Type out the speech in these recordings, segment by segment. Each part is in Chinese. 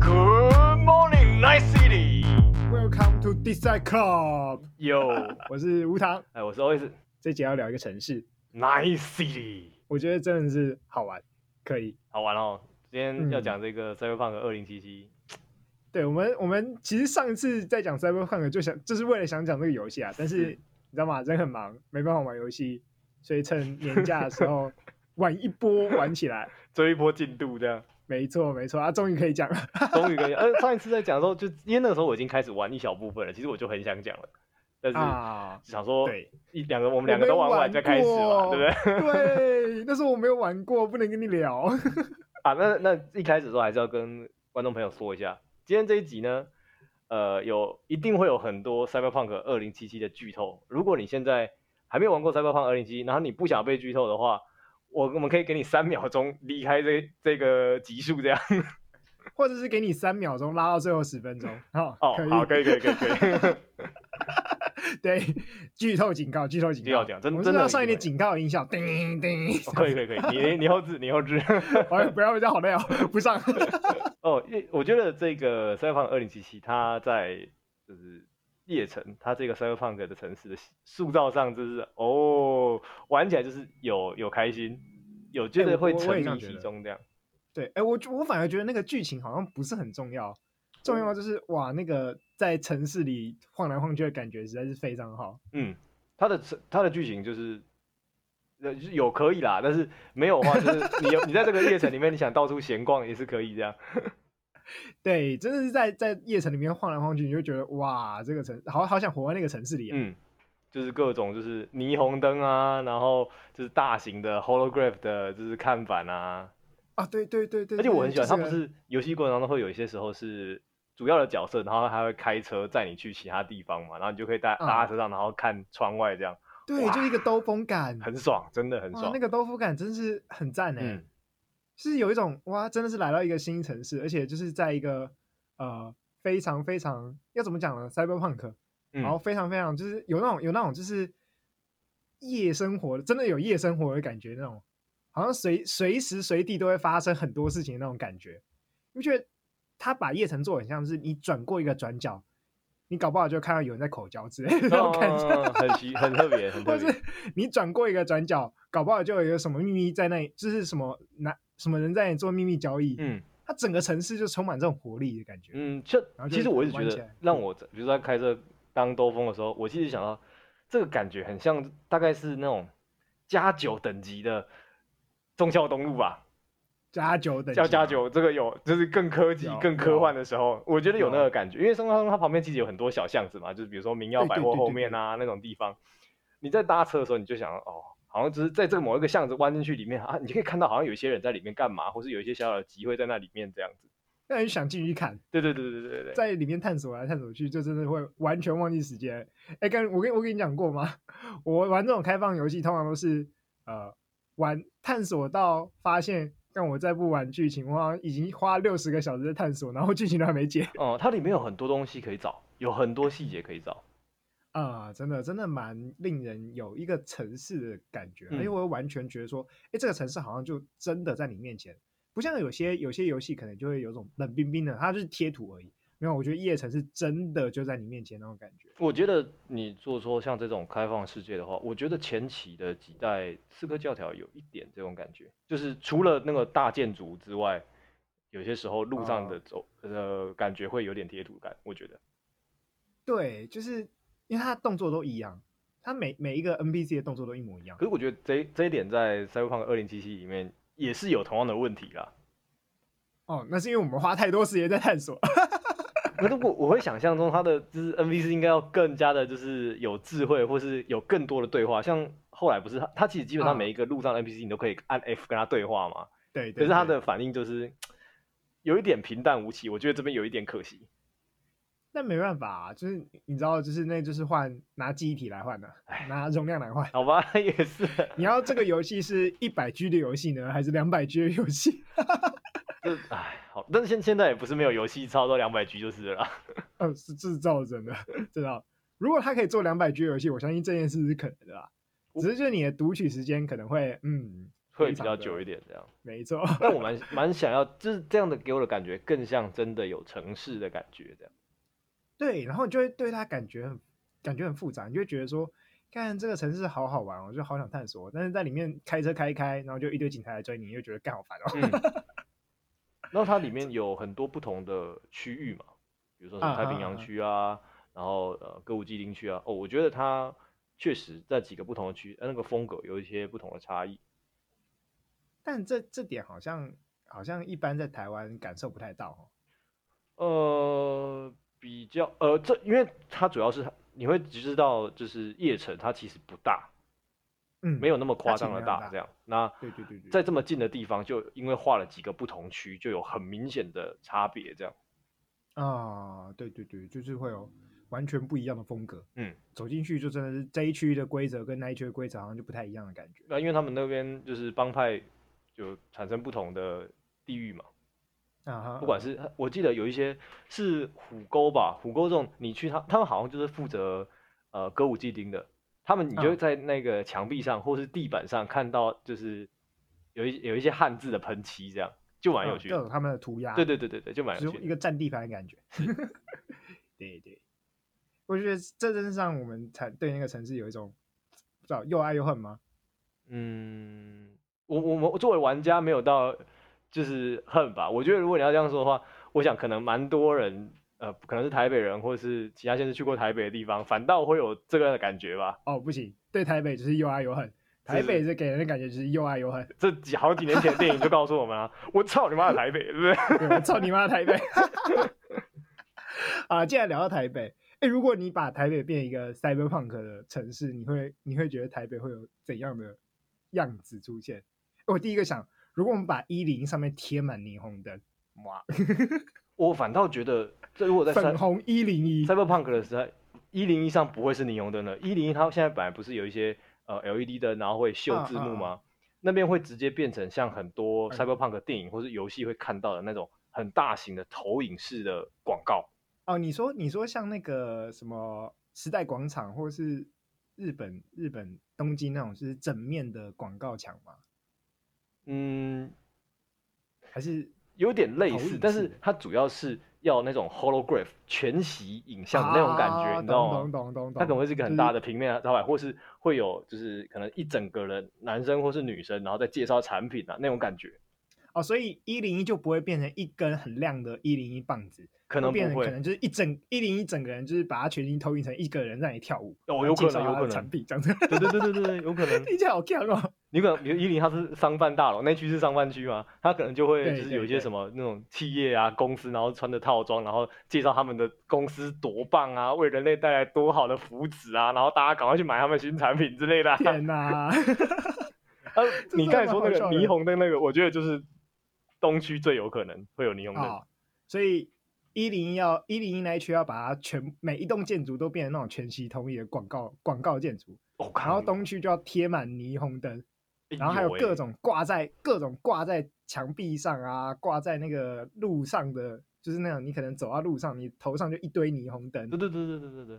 Good morning, nice City. Welcome to Deeside Club. Yo，我是吴糖。哎，我是 Always。这节要聊一个城市，Nice City。我觉得真的是好玩，可以好玩哦。今天要讲这个 Cyberpunk 2077。对，我们我们其实上一次在讲 Cyberpunk 就想就是为了想讲这个游戏啊，但是你知道吗？人很忙，没办法玩游戏，所以趁年假的时候 玩一波玩起来，追一波进度这样。没错没错，啊，终于可以讲了，终于可以。呃，上一次在讲的时候，就因为那个时候我已经开始玩一小部分了，其实我就很想讲了，但是想说，对，一两个我们两个都玩完再开始嘛，对不对？对，那时候我没有玩过，不能跟你聊。啊，那那一开始的时候还是要跟观众朋友说一下，今天这一集呢，呃，有一定会有很多 Cyberpunk 2077的剧透。如果你现在还没有玩过 Cyberpunk 2077，然后你不想被剧透的话，我我们可以给你三秒钟离开这这个集数这样，或者是给你三秒钟拉到最后十分钟。哦，哦，好，可以可以可以可以。对，剧透警告，剧透警告，讲真的，真的要上一点警告音效，叮叮。可以可以可以，你你后置你后置。哎，不要，这样好累哦，不上。哦，因我觉得这个 Cyberpunk 2077，它在就是。夜城，它这个 Cyberpunk 的城市的塑造上，就是哦，玩起来就是有有开心，有觉得会沉迷其中这样。对，哎、欸，我我反而觉得那个剧情好像不是很重要，重要就是哇，那个在城市里晃来晃去的感觉实在是非常好。嗯，它的它的剧情就是呃有可以啦，但是没有的话，就是你有你在这个夜城里面，你想到处闲逛也是可以这样。对，真的是在在夜城里面晃来晃去，你就觉得哇，这个城好好想活在那个城市里。嗯，就是各种就是霓虹灯啊，然后就是大型的 holograph 的，就是看板啊。啊，对对对对。而且我很喜欢，它不是游戏过程当中会有一些时候是主要的角色，然后还会开车载你去其他地方嘛，然后你就可以搭搭车上，然后看窗外这样。对，就一个兜风感，很爽，真的很爽。那个兜风感真是很赞哎。嗯是有一种哇，真的是来到一个新城市，而且就是在一个呃非常非常要怎么讲呢？Cyberpunk，然后非常非常就是有那种有那种就是夜生活，真的有夜生活的感觉，那种好像随随时随地都会发生很多事情的那种感觉。你觉得他把夜城做很像是你转过一个转角，你搞不好就看到有人在口交之类的那种感觉，哦、很奇很特别，很特别。或是你转过一个转角，搞不好就有一个什么秘密在那里，就是什么那。什么人在做秘密交易？嗯，它整个城市就充满这种活力的感觉。嗯，就，就其实我一直觉得，让我比如说在开车当兜风的时候，我其实想到这个感觉很像，大概是那种加九等级的中孝东路吧。加九等级，叫加九，这个有就是更科技、更科幻的时候，我觉得有那个感觉。因为忠孝东路它旁边其实有很多小巷子嘛，就是比如说明耀百货后面啊那种地方，你在搭车的时候，你就想哦。好像只是在这个某一个巷子弯进去里面啊，你可以看到好像有些人在里面干嘛，或是有一些小小的机会在那里面这样子，让人想进去看。对对对对对对，在里面探索来探索去，就真的会完全忘记时间。哎，跟我跟我跟你讲过吗？我玩这种开放游戏，通常都是呃玩探索到发现，但我再不玩剧情，我好像已经花六十个小时在探索，然后剧情都还没解。哦、嗯，它里面有很多东西可以找，有很多细节可以找。啊、呃，真的真的蛮令人有一个城市的感觉，因为我完全觉得说，哎、欸，这个城市好像就真的在你面前，不像有些有些游戏可能就会有种冷冰冰的，它就是贴图而已。没有，我觉得夜城是真的就在你面前那种感觉。我觉得你做说像这种开放世界的话，我觉得前期的几代刺客教条有一点这种感觉，就是除了那个大建筑之外，有些时候路上的走、呃、呃感觉会有点贴图感，我觉得。对，就是。因为他动作都一样，他每每一个 NPC 的动作都一模一样。可是我觉得这这一点在 Cyberpunk 2077里面也是有同样的问题啦。哦，那是因为我们花太多时间在探索。可是我我会想象中他的就是 NPC 应该要更加的就是有智慧，或是有更多的对话。像后来不是他他其实基本上每一个路上的 NPC 你都可以按 F 跟他对话嘛。对，对，对。可是他的反应就是 有一点平淡无奇，我觉得这边有一点可惜。那没办法啊，就是你知道，就是那就是换拿记忆体来换的，拿容量来换。好吧，也是。你要这个游戏是一百 G 的游戏呢，还是两百 G 的游戏？就哎，好，但是现现在也不是没有游戏超到两百 G 就是了。嗯，是制造真的，知道。如果他可以做两百 G 的游戏，我相信这件事是可能的啦。只是就是你的读取时间可能会，嗯，会比较久一点这样。没错。但我蛮蛮想要，就是这样的给我的感觉更像真的有城市的感觉这样。对，然后你就会对它感觉很感觉很复杂，你就会觉得说，看这个城市好好玩，我就好想探索。但是在里面开车开一开，然后就一堆警察来追你，又觉得干好烦哦。嗯、然后它里面有很多不同的区域嘛，比如说太平洋区啊，啊啊啊然后呃歌舞伎町区啊。哦，我觉得它确实在几个不同的区，那个风格有一些不同的差异。但这这点好像好像一般在台湾感受不太到哦。呃，比较呃，这因为它主要是你会知道，就是叶城它其实不大，嗯，没有那么夸张的大这样。那对对对对，在这么近的地方，就因为划了几个不同区，就有很明显的差别这样。啊，对对对，就是会有完全不一样的风格。嗯，走进去就真的是这一区的规则跟那一区的规则好像就不太一样的感觉。那因为他们那边就是帮派。就产生不同的地域嘛，啊，不管是我记得有一些是虎沟吧，虎沟这种你去他他们好像就是负责呃歌舞伎町的，他们你就在那个墙壁上或是地板上看到就是有一有一些汉字的喷漆，这样就蛮有趣的，各种他们的涂鸦，对对对对对，就蛮有趣的，一个占地盘的感觉，对对，我觉得这真是让我们才对那个城市有一种不知道又爱又恨吗？嗯。我我们作为玩家没有到就是恨吧，我觉得如果你要这样说的话，我想可能蛮多人呃可能是台北人或者是其他县市去过台北的地方，反倒会有这个的感觉吧。哦，不行，对台北就是又爱又恨，台北是给人的感觉就是又爱又恨。这几好几年前的电影就告诉我们啊，我操你妈的台北，对不对？对，我操你妈的台北。啊，既然聊到台北，哎，如果你把台北变一个 cyberpunk 的城市，你会你会觉得台北会有怎样的样子出现？我第一个想，如果我们把一零一上面贴满霓虹灯，哇！我反倒觉得，这如果在粉红一零一 Cyberpunk 的时候，一零一上不会是霓虹灯的。一零一它现在本来不是有一些呃 LED 灯，然后会秀字幕吗？啊啊啊那边会直接变成像很多 Cyberpunk 电影或是游戏会看到的那种很大型的投影式的广告。哦，你说你说像那个什么时代广场，或是日本日本东京那种，就是整面的广告墙吗？嗯，还是有点类似，但是它主要是要那种 holograph 全息影像的那种感觉，啊、你知道吗？懂懂懂懂。它可能会是一个很大的平面招牌，或是会有就是可能一整个人男生或是女生，然后再介绍产品啊那种感觉。哦，所以一零一就不会变成一根很亮的一零一棒子，可能不会，可能就是一整一零一整个人，就是把它全息投影成一个人在那里跳舞。哦，有可能，有可能。产品这样子。对对对对对，有可能。听起来好强哦。你可能比如一零它是商办大楼，那区是商办区嘛，他可能就会就是有一些什么那种企业啊公司，然后穿着套装，然后介绍他们的公司多棒啊，为人类带来多好的福祉啊，然后大家赶快去买他们新产品之类的。天哪！啊，你刚才说那个霓虹灯那个，我觉得就是。东区最有可能会有霓虹灯，哦，所以一零一要一零一那一区要把它全每一栋建筑都变成那种全息统一的广告广告建筑，哦，然后东区就要贴满霓虹灯，然后还有各种挂在、欸、各种挂在墙壁上啊，挂在那个路上的，就是那种你可能走到路上，你头上就一堆霓虹灯。对对对对对对对。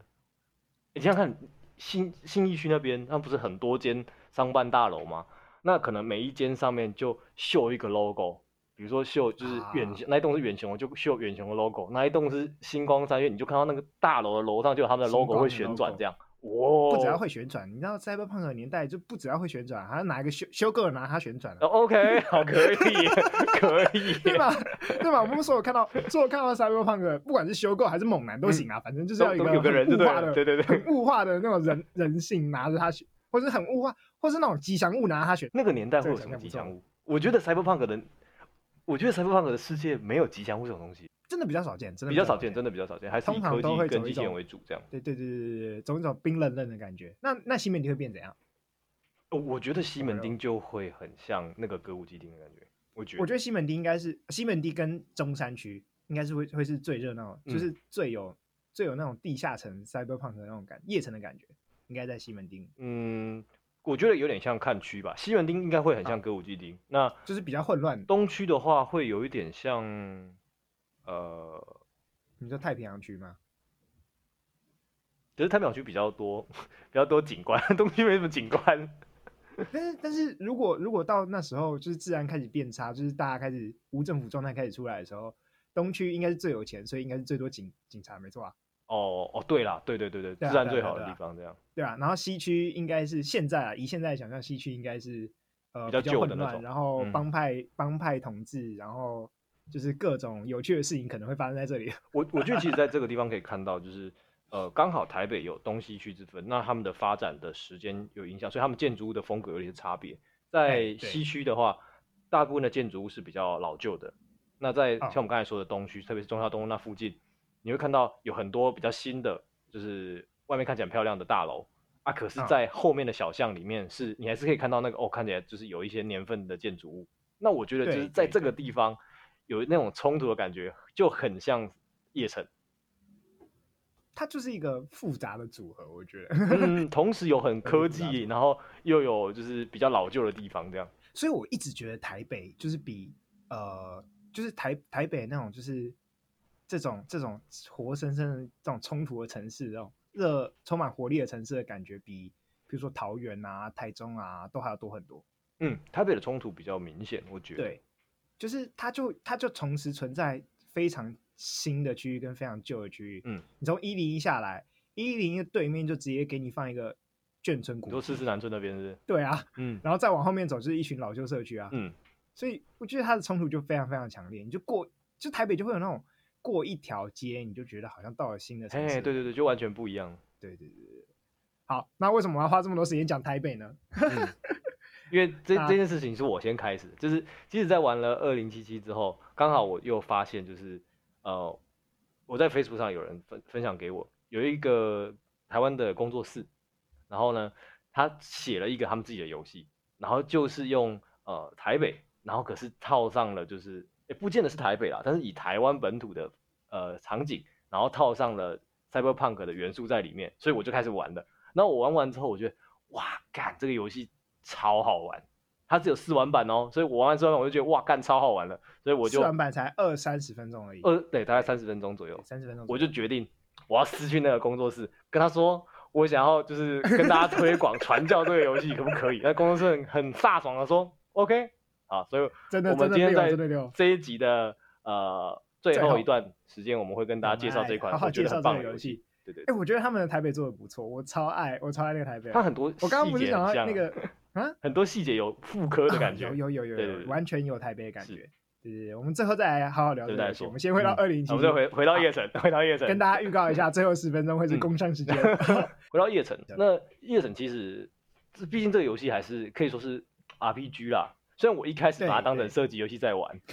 你想想看新新义区那边，那不是很多间商办大楼吗？那可能每一间上面就绣一个 logo。比如说绣就是远那一栋是远雄，就绣远雄的 logo；那一栋是星光三月，你就看到那个大楼的楼上就有他们的 logo 会旋转这样。哇！不只要会旋转，你知道 Cyberpunk 的年代就不只要会旋转，还要拿一个修修个拿它旋转。哦、OK，好，可以，可以，对吧？对吧？我们所有看到，所有看到 Cyberpunk，不管是修够还是猛男都行啊，嗯、反正就是要一个有个人物化的，对对对，很物化的那种人人性，拿着它旋，或是很物化，或是那种吉祥物拿着它旋。那个年代会有什么吉祥物？我觉得 Cyberpunk 的。我觉得 Cyberpunk 的世界没有吉祥物这种东西，真的比较少见，真的比较少见，真的比较少见，还是以科技跟机器人为主这样。对对对对对对，总一种冰冷冷的感觉。那那西门町会变怎样？我觉得西门町就会很像那个歌舞伎町的感觉。我觉得，我觉得西门町应该是西门町跟中山区应该是会会是最热闹，就是最有、嗯、最有那种地下城 Cyberpunk 的那种感夜城的感觉，应该在西门町。嗯。我觉得有点像看区吧，西门町应该会很像歌舞伎町，那就是比较混乱。东区的话会有一点像，呃，你说太平洋区吗？其实太平洋区比较多，比较多景观，东区没什么景观。但是但是如果如果到那时候就是治安开始变差，就是大家开始无政府状态开始出来的时候，东区应该是最有钱，所以应该是最多警警察，没错啊。哦哦，对啦，对对对对，治安最好的地方这样。对啊，然后西区应该是现在啊，以现在想象，西区应该是呃比较旧的那种，然后帮派帮派统治，然后就是各种有趣的事情可能会发生在这里。我我觉得其实在这个地方可以看到，就是呃刚好台北有东西区之分，那他们的发展的时间有影响，所以他们建筑物的风格有一些差别。在西区的话，大部分的建筑物是比较老旧的。那在像我们刚才说的东区，特别是中孝东路那附近。你会看到有很多比较新的，就是外面看起来很漂亮的大楼啊，可是，在后面的小巷里面，是你还是可以看到那个哦，看起来就是有一些年份的建筑物。那我觉得就是在这个地方有那种冲突的感觉，就很像夜城。它就是一个复杂的组合，我觉得。嗯，同时有很科技，然后又有就是比较老旧的地方，这样。所以我一直觉得台北就是比呃，就是台台北那种就是。这种这种活生生的这种冲突的城市，这种热充满活力的城市的感觉，比比如说桃园啊、台中啊都还要多很多。嗯，台北的冲突比较明显，我觉得。对，就是它就它就同时存在非常新的区域跟非常旧的区域。嗯，你从一零一下来，一零一对面就直接给你放一个眷村古迹，就四四南村那边是。对啊，嗯，然后再往后面走就是一群老旧社区啊。嗯，所以我觉得它的冲突就非常非常强烈。你就过，就台北就会有那种。过一条街，你就觉得好像到了新的城市。对对对，就完全不一样。对对对对。好，那为什么我要花这么多时间讲台北呢？嗯、因为这这件事情是我先开始，就是即使，在玩了二零七七之后，刚好我又发现，就是呃，我在 Facebook 上有人分分享给我，有一个台湾的工作室，然后呢，他写了一个他们自己的游戏，然后就是用呃台北，然后可是套上了就是。也不见得是台北啦，但是以台湾本土的呃场景，然后套上了 Cyberpunk 的元素在里面，所以我就开始玩了。然后我玩完之后，我觉得哇，干这个游戏超好玩。它只有试玩版哦，所以我玩完之后，我就觉得哇，干超好玩了。所以我就试玩版才二三十分钟而已。二，对，大概三十分钟左右。三十分钟。我就决定我要私去那个工作室，跟他说我想要就是跟大家推广 传教这个游戏可不可以？那工作室很很飒爽的说 OK。好，所以我们今天在这一集的呃最后一段时间，我们会跟大家介绍这款我觉得很棒的游戏。对对，哎，我觉得他们的台北做的不错，我超爱，我超爱那个台北。他很多，我刚刚不是讲到那个啊，很多细节有复刻的感觉，有有有有，完全有台北的感觉。对对对，我们最后再来好好聊。我们先回到二零七，我们再回回到叶城，回到叶城，跟大家预告一下，最后十分钟会是工商时间。回到叶城，那叶城其实，毕竟这个游戏还是可以说是 RPG 啦。虽然我一开始把它当成射击游戏在玩，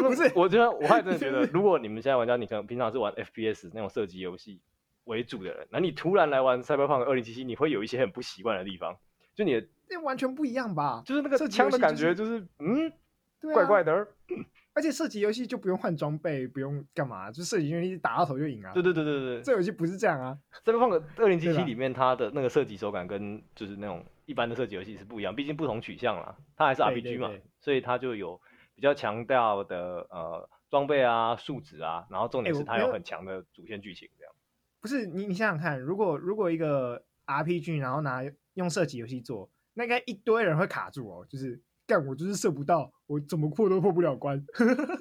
不是，我觉得我还真的觉得，如果你们现在玩家，你可能平常是玩 FPS 那种射击游戏为主的人，那你突然来玩 Cyberpunk 二零七七你会有一些很不习惯的地方，就你的那完全不一样吧？就是那个枪的感觉，就是嗯，怪怪的。而且射击游戏就不用换装备，不用干嘛，就射击游戏打到头就赢啊。对对对对对，这游戏不是这样啊。Cyberpunk 2077里面它的那个射击手感跟就是那种。一般的射击游戏是不一样，毕竟不同取向啦，它还是 RPG 嘛，所以它就有比较强调的呃装备啊、数值啊，然后重点是它有很强的主线剧情这样。不是你你想想看，如果如果一个 RPG 然后拿用射击游戏做，那应该一堆人会卡住哦，就是干我就是射不到，我怎么破都破不了关，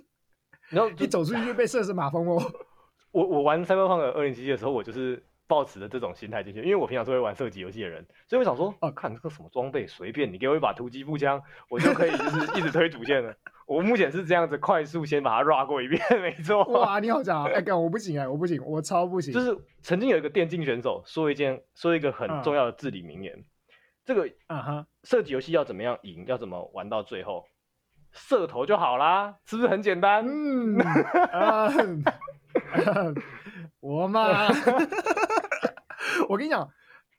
然后一走出去就被射成马蜂窝。我我玩 Cyberpunk 2077的时候，我就是。抱持的这种心态进去，因为我平常是会玩射击游戏的人，所以我想说，啊，看这个什么装备随便，你给我一把突击步枪，我就可以就是一直推主线了。我目前是这样子，快速先把它 run 过一遍，没错。哇，你好强啊！哎、欸，干我不行哎、欸，我不行，我超不行。就是曾经有一个电竞选手说一件，说一个很重要的至理名言，嗯、这个啊哈，射击游戏要怎么样赢，要怎么玩到最后，射头就好啦，是不是很简单？嗯，嗯嗯我嘛。我跟你讲，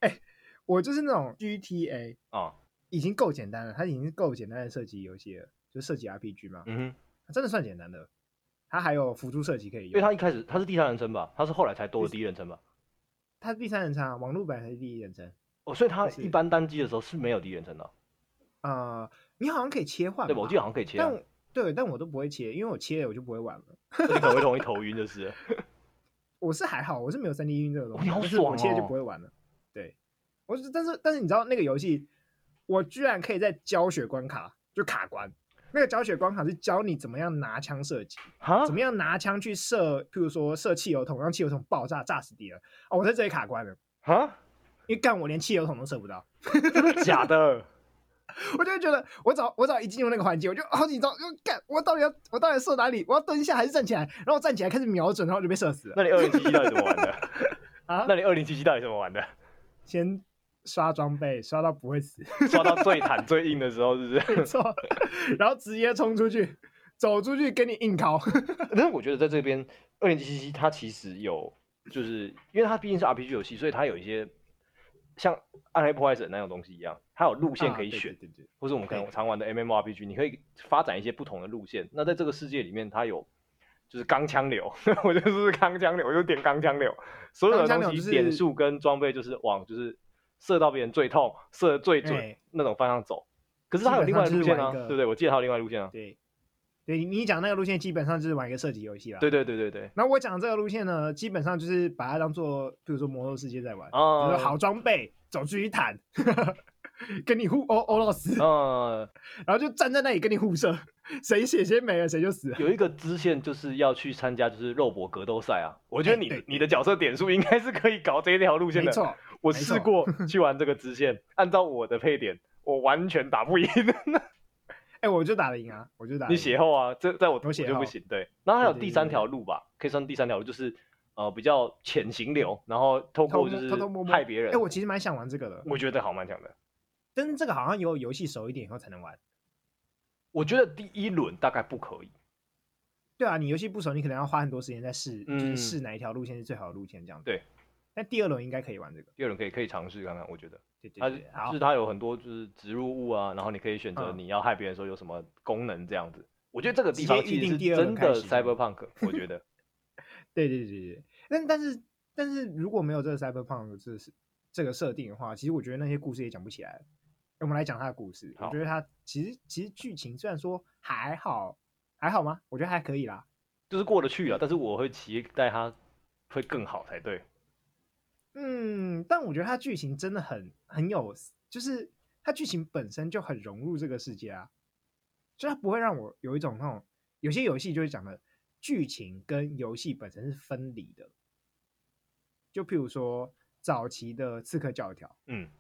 哎、欸，我就是那种 GTA 啊，已经够简单了，它已经是够简单的射击游戏了，就射击 RPG 嘛，嗯哼，真的算简单的。它还有辅助射击可以用，因为它一开始它是第三人称吧，它是后来才多了第一人称吧？它是第三人称啊，网络版还是第一人称？哦，所以它一般单机的时候是没有第一人称的。啊、呃，你好像可以切换，对，我记得好像可以切、啊，但对，但我都不会切，因为我切了我就不会玩了，你可能会容易头晕就是。我是还好，我是没有三 D 晕这个东西，哦、你好爽哦、就是我切就不会玩了。对，我是，但是但是你知道那个游戏，我居然可以在教学关卡就卡关。那个教学关卡是教你怎么样拿枪射击，怎么样拿枪去射，譬如说射汽油桶，让汽油桶爆炸炸死敌人。哦，我在这里卡关了啊！因为干我连汽油桶都射不到，真的假的？我就觉得我早我早一进入那个环境，我就好紧张，就干我到底要我到底要射哪里？我要蹲下还是站起来？然后我站起来开始瞄准，然后就被射死了。那你二零七七到底怎么玩的？啊？那你二零七七到底怎么玩的？先。刷装备刷到不会死，刷到最惨最硬的时候，是不是？没错，然后直接冲出去，走出去跟你硬扛。但是我觉得在这边二零七七它其实有，就是因为它毕竟是 RPG 游戏，所以它有一些像暗黑破坏神那种东西一样，它有路线可以选，啊、对对对，或是我们可能常玩的 MMORPG，你可以发展一些不同的路线。那在这个世界里面，它有就是钢枪流，我就是钢枪流，我就点钢枪流，所有的东西点数跟装备就是往就是。射到别人最痛，射得最准、欸、那种方向走，可是他有另外的路线啊，对不对？我记得他有另外的路线啊。对，对你讲那个路线基本上就是玩一个射击游戏啦。对对对对对。那我讲这个路线呢，基本上就是把它当做，比如说魔兽世界在玩，哦、就是好装备，走出去坦，跟你互殴殴到死，嗯，然后就站在那里跟你互射，谁血先没了谁就死了。有一个支线就是要去参加就是肉搏格斗赛啊，我觉得你、欸、你的角色点数应该是可以搞这一条路线的，没错。我试过 去玩这个支线，按照我的配点，我完全打不赢。哎、欸，我就打得赢啊，我就打。你血厚啊，这在我我就不行。对，然后还有第三条路吧，可以算第三条路，就是呃比较潜行流，然后透过就是害别人。偷偷摸摸。哎、欸，我其实蛮想玩这个的，我觉得好蛮强的。但是这个好像有游戏熟一点以后才能玩。我觉得第一轮大概不可以。对啊，你游戏不熟，你可能要花很多时间在试，就是试哪一条路线是最好的路线这样子。对。那第二轮应该可以玩这个，第二轮可以可以尝试看看，我觉得，对对对，它就是它有很多就是植入物啊，然后你可以选择你要害别人的时候有什么功能这样子。嗯、我觉得这个地方其实是真的 Cyberpunk，我觉得。对对对对，但但是但是如果没有这个 Cyberpunk 这是这个设定的话，其实我觉得那些故事也讲不起来。我们来讲它的故事，我觉得它其实其实剧情虽然说还好还好吗？我觉得还可以啦，就是过得去啊，但是我会期待它会更好才对。嗯，但我觉得它剧情真的很很有，就是它剧情本身就很融入这个世界啊，就它不会让我有一种那种有些游戏就是讲的剧情跟游戏本身是分离的，就譬如说早期的刺客教条，嗯，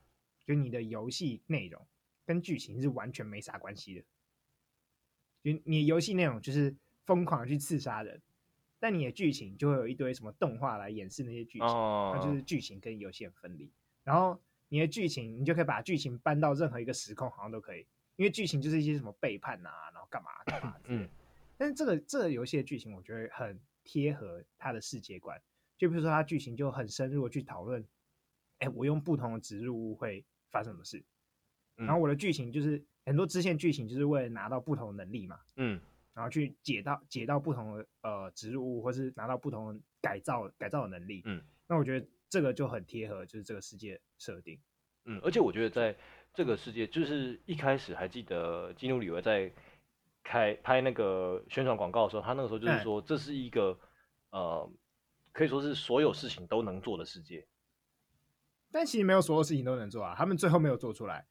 就你的游戏内容跟剧情是完全没啥关系的，就你游戏内容就是疯狂的去刺杀人。但你的剧情就会有一堆什么动画来演示那些剧情，那、oh. 就是剧情跟游戏很分离。然后你的剧情，你就可以把剧情搬到任何一个时空，好像都可以，因为剧情就是一些什么背叛啊，然后干嘛干嘛之类的。嗯。但是这个这个游戏的剧情，我觉得很贴合它的世界观。就比如说，它剧情就很深入的去讨论，哎，我用不同的植入物会发生什么事。然后我的剧情就是很多支线剧情，就是为了拿到不同的能力嘛。嗯。然后去解到解到不同的呃植入物，或是拿到不同的改造改造的能力。嗯，那我觉得这个就很贴合，就是这个世界设定。嗯，而且我觉得在这个世界，就是一开始还记得基努里维在开拍那个宣传广告的时候，他那个时候就是说，这是一个、嗯、呃可以说是所有事情都能做的世界。但其实没有所有事情都能做啊，他们最后没有做出来。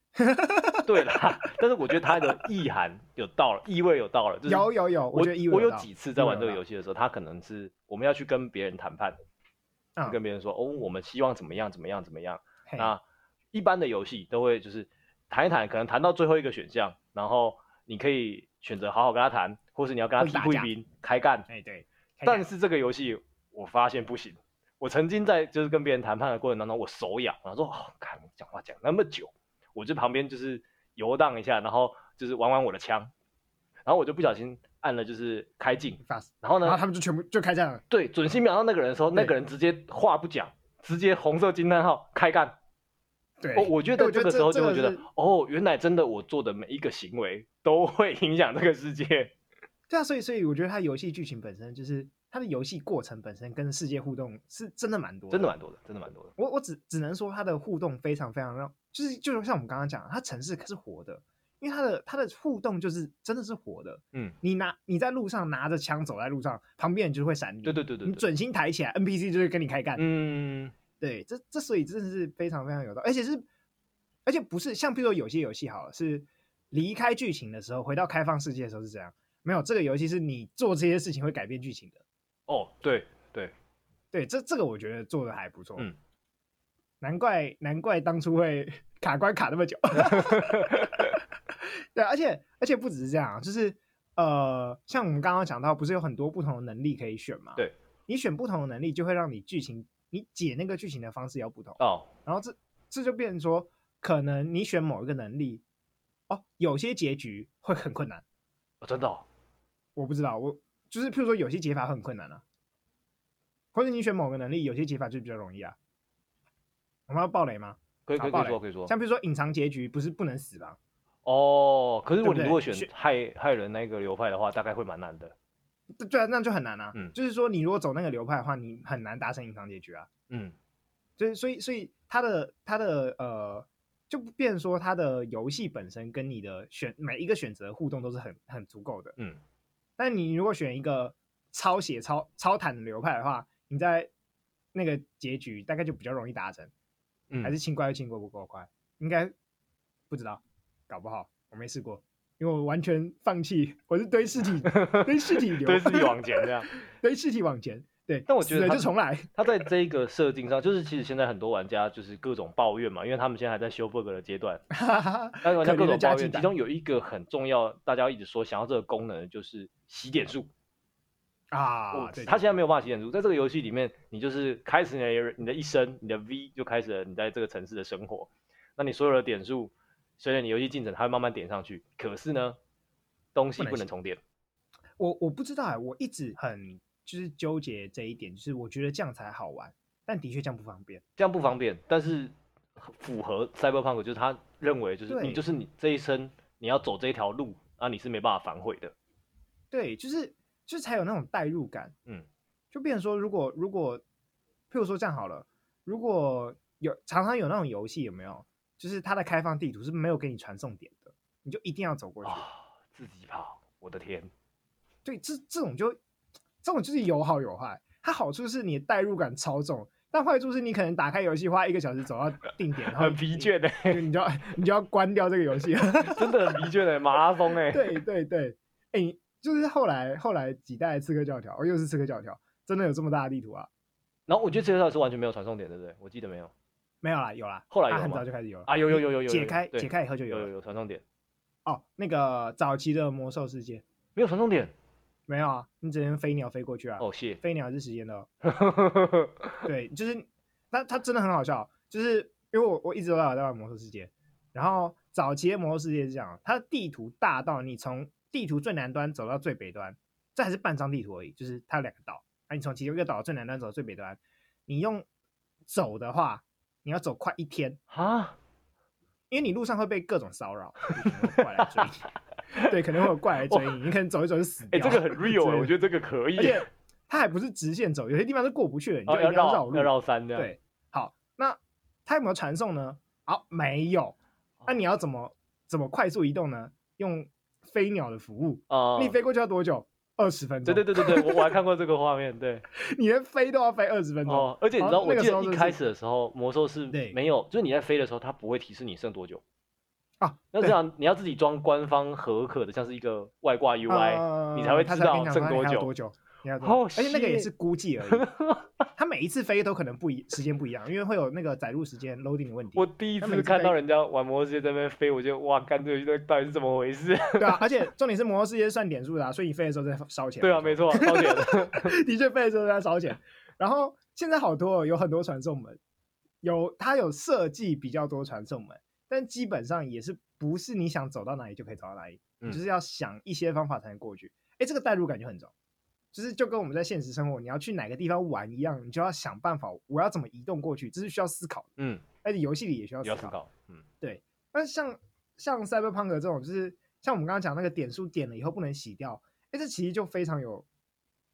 对啦，但是我觉得它的意涵有到了，意味有到了。就是、有有有，我觉得我有几次在玩这个游戏的时候，他可能是我们要去跟别人谈判，嗯、跟别人说哦，我们希望怎么样怎么样怎么样。那一般的游戏都会就是谈一谈，可能谈到最后一个选项，然后你可以选择好好跟他谈，或是你要跟他提贵宾开干。哎对，但是这个游戏我发现不行。我曾经在就是跟别人谈判的过程当中，我手痒，然后说哦，看你讲话讲那么久。我就旁边就是游荡一下，然后就是玩玩我的枪，然后我就不小心按了就是开镜，然后呢，然后他们就全部就开战了。对，准心瞄到那个人的时候，那个人直接话不讲，直接红色惊叹号开干。对，我我觉得这个时候就会觉得，觉得哦，原来真的我做的每一个行为都会影响这个世界。对啊，所以所以我觉得它游戏剧情本身就是。它的游戏过程本身跟世界互动是真的蛮多的，真的蛮多的，真的蛮多的。我我只只能说它的互动非常非常让，就是就是像我们刚刚讲，它城市可是活的，因为它的它的互动就是真的是活的。嗯，你拿你在路上拿着枪走在路上，旁边人就会闪你。对对对对，你准心抬起来，NPC 就会跟你开干。嗯，对，这这所以真的是非常非常有道理，而且是而且不是像比如说有些游戏好了，是离开剧情的时候，回到开放世界的时候是这样。没有这个游戏是你做这些事情会改变剧情的。哦，对对对，这这个我觉得做的还不错。嗯，难怪难怪当初会 卡关卡那么久。对，而且而且不只是这样，就是呃，像我们刚刚讲到，不是有很多不同的能力可以选吗？对，你选不同的能力，就会让你剧情你解那个剧情的方式要不同。哦，然后这这就变成说，可能你选某一个能力，哦，有些结局会很困难。哦，真的哦？我不知道，我就是譬如说有些解法很困难啊，或者你选某个能力，有些解法就比较容易啊。我们要暴雷吗？可以可以可以说可以说。像比如说隐藏结局不是不能死吧？哦，可是如果你如果选害害人那个流派的话，大概会蛮难的。对啊，那就很难啊。嗯，就是说你如果走那个流派的话，你很难达成隐藏结局啊。嗯，就是所以所以他的他的呃，就变成说他的游戏本身跟你的选每一个选择互动都是很很足够的。嗯。但你如果选一个超写超超坦的流派的话，你在那个结局大概就比较容易达成，嗯，还是清怪又清过不够快，应该不知道，搞不好我没试过，因为我完全放弃，我是堆尸体，堆尸体流，堆尸体往前这样，堆尸体往前。对，但我觉得就重来。他在这一个设定上，就是其实现在很多玩家就是各种抱怨嘛，因为他们现在还在修 bug 的阶段，但是玩家各种抱怨。其中有一个很重要，大家一直说想要这个功能，就是洗点数啊。他现在没有办法洗点数，在这个游戏里面，你就是开始你的你的一生，你的 V 就开始了你在这个城市的生活。那你所有的点数，随着你游戏进程，它会慢慢点上去。可是呢，东西不能重叠。我我不知道哎，我一直很。就是纠结这一点，就是我觉得这样才好玩，但的确这样不方便。这样不方便，但是符合 Cyberpunk，就是他认为就是你就是你这一生你要走这一条路啊，你是没办法反悔的。对，就是就是才有那种代入感。嗯，就变成说，如果如果，譬如说这样好了，如果有常常有那种游戏有没有，就是它的开放地图是没有给你传送点的，你就一定要走过去，哦，自己跑。我的天，对，这这种就。这种就是有好有坏，它好处是你的代入感超重，但坏处是你可能打开游戏花一个小时走到定点，然后很疲倦的，你就要你就要关掉这个游戏，真的很疲倦的马拉松哎。对对对，哎，就是后来后来几代刺客教条，哦又是刺客教条，真的有这么大的地图啊？然后我觉得刺客教条是完全没有传送点，对不对？我记得没有，没有啦，有啦，后来有很早就开始有了啊，有有有有有解开解开以后就有有有传送点。哦，那个早期的魔兽世界没有传送点。没有啊，你只能飞鸟飞过去啊。哦，谢。飞鸟是时间的。对，就是，那它真的很好笑，就是因为我我一直都在玩魔兽世界，然后早期的魔兽世界是这样，它的地图大到你从地图最南端走到最北端，这还是半张地图而已，就是它有两个岛，啊你从其中一个岛最南端走到最北端，你用走的话，你要走快一天啊，因为你路上会被各种骚扰，怪来追你。对，可能会有怪来追你，你可能走一走就死掉。哎、欸，这个很 real，我觉得这个可以。而且它还不是直线走，有些地方是过不去的，你就要绕路，要绕山这样。对，好，那它有没有传送呢？好，没有。那你要怎么怎么快速移动呢？用飞鸟的服务啊，你飞过去要多久？二十分钟。对对对对对，我我还看过这个画面。对，你连飞都要飞二十分钟。哦，而且你知道，我记得一开始的时候，魔兽是没有，就是你在飞的时候，它不会提示你剩多久。啊，那这样你要自己装官方合可的，像是一个外挂 UI，、呃、你才会知道剩多久。多久？而且那个也是估计而已。它每一次飞都可能不一时间不一样，因为会有那个载入时间 loading 的问题。我第一次看到人家玩魔兽世界在那边飞，我就哇，干这个到底是怎么回事？对啊，而且重点是魔兽世界算点数的、啊，所以你飞的时候在烧钱。对啊，没错，烧钱。的确飞的时候在烧钱。然后现在好多有很多传送门，有它有设计比较多传送门。但基本上也是不是你想走到哪里就可以走到哪里，嗯、就是要想一些方法才能过去。哎，这个代入感就很重，就是就跟我们在现实生活，你要去哪个地方玩一样，你就要想办法，我要怎么移动过去，这是需要思考的。嗯，而且游戏里也需要思考。嗯，对。但是像像 Cyberpunk 这种，就是像我们刚刚讲那个点数点了以后不能洗掉，哎，这其实就非常有，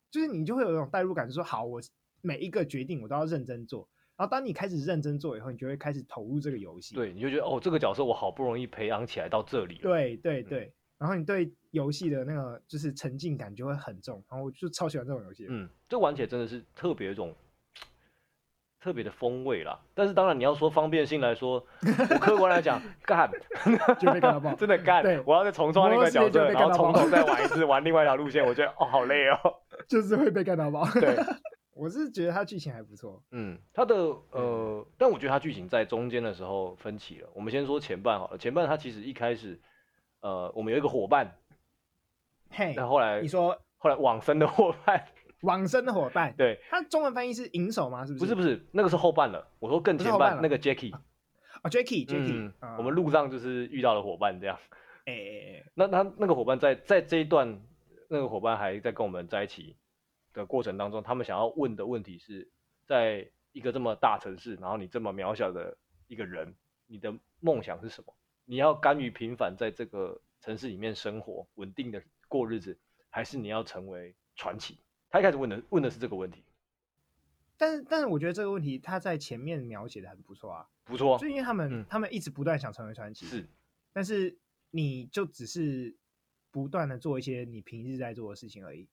就是你就会有一种代入感，就是说好，我每一个决定我都要认真做。然后当你开始认真做以后，你就会开始投入这个游戏。对，你就觉得哦，这个角色我好不容易培养起来到这里。对对对，嗯、然后你对游戏的那个就是沉浸感就会很重。然后我就超喜欢这种游戏。嗯，这玩起来真的是特别一种特别的风味啦。但是当然你要说方便性来说，我客观来讲，干 就被干到爆，真的干。我要再重创那个角色，然后从头再玩一 次，玩另外一条路线，我觉得哦好累哦，就是会被干到爆。对。我是觉得它剧情还不错，嗯，它的呃，但我觉得它剧情在中间的时候分歧了。我们先说前半好了，前半它其实一开始，呃，我们有一个伙伴，嘿，那后来你说后来往生的伙伴，往生的伙伴，对，他中文翻译是银手吗？是不是？不是不是，那个是后半了。我说更前半那个 Jackie，啊 Jackie，Jackie，我们路上就是遇到了伙伴这样，哎哎哎，那他那个伙伴在在这一段，那个伙伴还在跟我们在一起。的过程当中，他们想要问的问题是，在一个这么大城市，然后你这么渺小的一个人，你的梦想是什么？你要甘于平凡在这个城市里面生活，稳定的过日子，还是你要成为传奇？他一开始问的问的是这个问题。但是，但是我觉得这个问题他在前面描写的很不错啊，不错。就因为他们、嗯、他们一直不断想成为传奇，是。但是你就只是不断的做一些你平日在做的事情而已。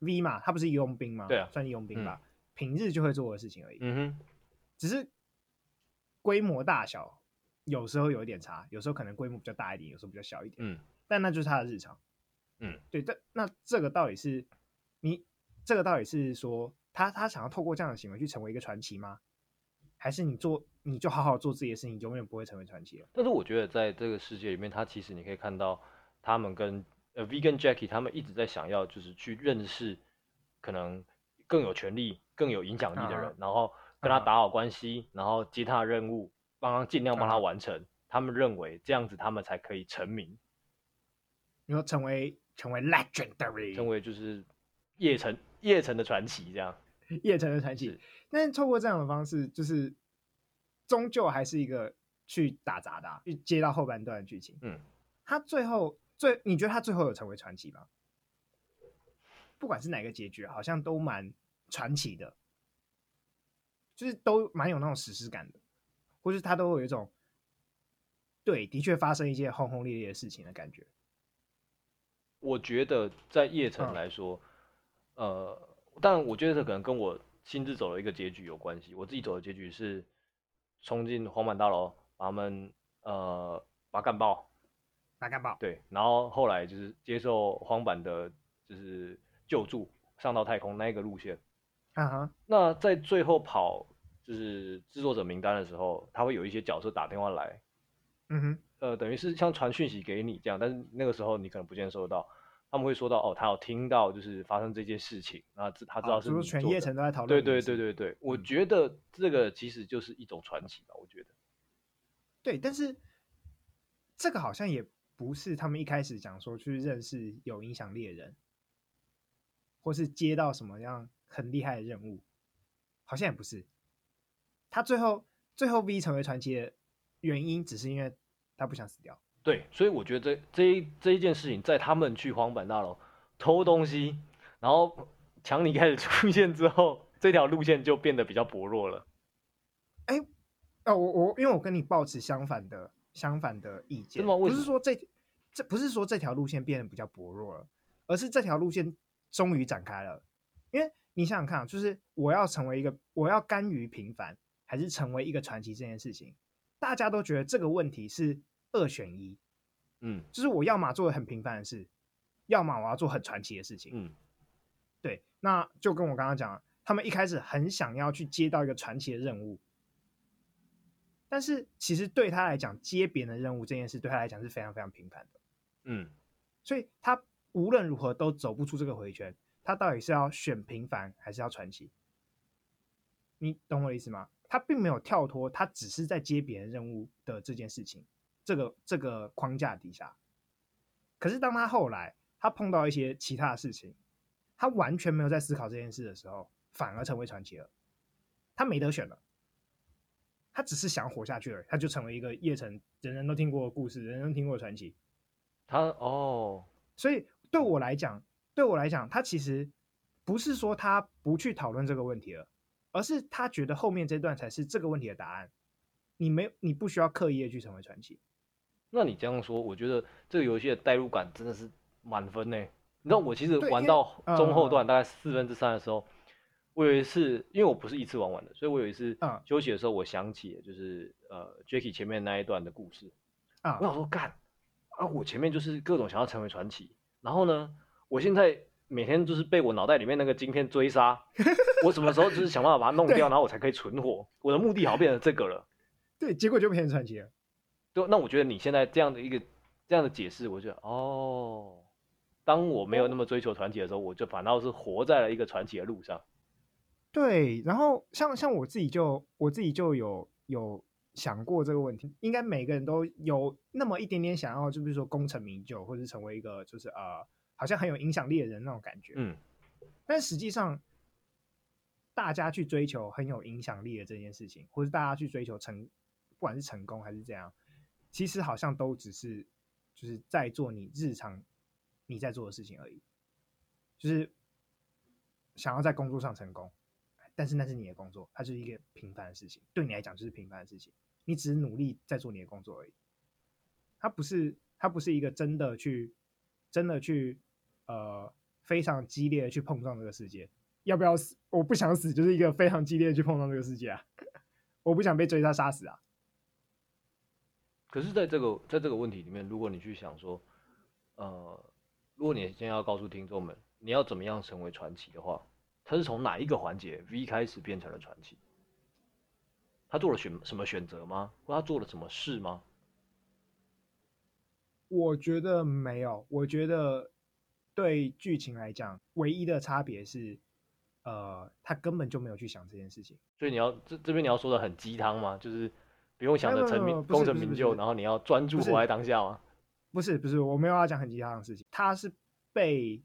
V 嘛，他不是佣兵吗？对啊，算是佣兵吧、嗯。平日就会做的事情而已。嗯哼，只是规模大小有时候有一点差，有时候可能规模比较大一点，有时候比较小一点。嗯，但那就是他的日常。嗯，对。但那这个到底是你这个到底是说他他想要透过这样的行为去成为一个传奇吗？还是你做你就好好做自己的事情，永远不会成为传奇了？但是我觉得在这个世界里面，他其实你可以看到他们跟。呃 Vegan Jackie 他们一直在想要，就是去认识可能更有权力、更有影响力的人，uh. 然后跟他打好关系，uh. 然后接他的任务，帮他尽量帮他完成。Uh. 他们认为这样子，他们才可以成名。你说成为成为 legendary，成为就是叶城叶城的传奇这样。叶城的传奇，但是透过这样的方式，就是终究还是一个去打杂的、啊，去接到后半段的剧情。嗯，他最后。最你觉得他最后有成为传奇吗？不管是哪个结局，好像都蛮传奇的，就是都蛮有那种史诗感的，或是他都有一种对，的确发生一些轰轰烈烈的事情的感觉。我觉得在叶城来说，嗯、呃，但我觉得这可能跟我亲自走的一个结局有关系。我自己走的结局是冲进黄板大楼，把他们呃把他干爆。把干爆对，然后后来就是接受荒坂的，就是救助上到太空那一个路线。啊哈。那在最后跑就是制作者名单的时候，他会有一些角色打电话来。嗯哼。呃，等于是像传讯息给你这样，但是那个时候你可能不见收到。他们会说到哦，他有听到就是发生这件事情，然后他知道是你做的。哦，是不是全叶城都在讨论。对对对对对，嗯，我觉得这个其实就是一种传奇吧，我觉得。对，但是这个好像也。不是他们一开始讲说去认识有影响力的人，或是接到什么样很厉害的任务，好像也不是。他最后最后 V 成为传奇的原因，只是因为他不想死掉。对，所以我觉得这这一这一件事情，在他们去黄板大楼偷东西，然后强尼开始出现之后，这条路线就变得比较薄弱了。哎，哦，我我因为我跟你抱持相反的。相反的意见，不是说这这不是说这条路线变得比较薄弱了，而是这条路线终于展开了。因为你想想看，就是我要成为一个，我要甘于平凡，还是成为一个传奇这件事情，大家都觉得这个问题是二选一。嗯，就是我要么做很平凡的事，要么我要做很传奇的事情。嗯，对，那就跟我刚刚讲，他们一开始很想要去接到一个传奇的任务。但是其实对他来讲，接别人的任务这件事对他来讲是非常非常平凡的，嗯，所以他无论如何都走不出这个回圈。他到底是要选平凡还是要传奇？你懂我的意思吗？他并没有跳脱，他只是在接别人任务的这件事情，这个这个框架底下。可是当他后来他碰到一些其他的事情，他完全没有在思考这件事的时候，反而成为传奇了。他没得选了。他只是想活下去而已，他就成为一个叶城人人都听过的故事，人人都听过的传奇。他哦，所以对我来讲，对我来讲，他其实不是说他不去讨论这个问题了，而是他觉得后面这段才是这个问题的答案。你没，你不需要刻意的去成为传奇。那你这样说，我觉得这个游戏的代入感真的是满分呢。你知道，我其实玩到中后段，大概四分之三的时候，我有一次，因为我不是一次玩完的，所以我有一次休息的时候，我想起就是呃，Jacky 前面那一段的故事啊。我想说，干啊，我前面就是各种想要成为传奇，然后呢，我现在每天就是被我脑袋里面那个晶片追杀，我什么时候就是想办法把它弄 掉，然后我才可以存活。我的目的好像变成这个了。对，结果就变成传奇了。对，那我觉得你现在这样的一个这样的解释，我觉得哦。当我没有那么追求传奇的时候，我就反倒是活在了一个传奇的路上。对，然后像像我自己就我自己就有有想过这个问题，应该每个人都有那么一点点想要，就比如说功成名就，或者成为一个就是呃好像很有影响力的人那种感觉。嗯，但实际上，大家去追求很有影响力的这件事情，或者大家去追求成，不管是成功还是这样，其实好像都只是就是在做你日常。你在做的事情而已，就是想要在工作上成功，但是那是你的工作，它就是一个平凡的事情，对你来讲就是平凡的事情，你只是努力在做你的工作而已。它不是，它不是一个真的去，真的去，呃，非常激烈的去碰撞这个世界。要不要死？我不想死，就是一个非常激烈的去碰撞这个世界啊！我不想被追杀杀死啊！可是，在这个在这个问题里面，如果你去想说，呃。如果你现在要告诉听众们，你要怎么样成为传奇的话，他是从哪一个环节 V 开始变成了传奇？他做了选什么选择吗？或他做了什么事吗？我觉得没有。我觉得对剧情来讲，唯一的差别是，呃，他根本就没有去想这件事情。所以你要这这边你要说的很鸡汤吗？就是不用想着成名功成名就，然后你要专注活在当下吗？不是不是，我没有要讲很鸡汤的事情。他是被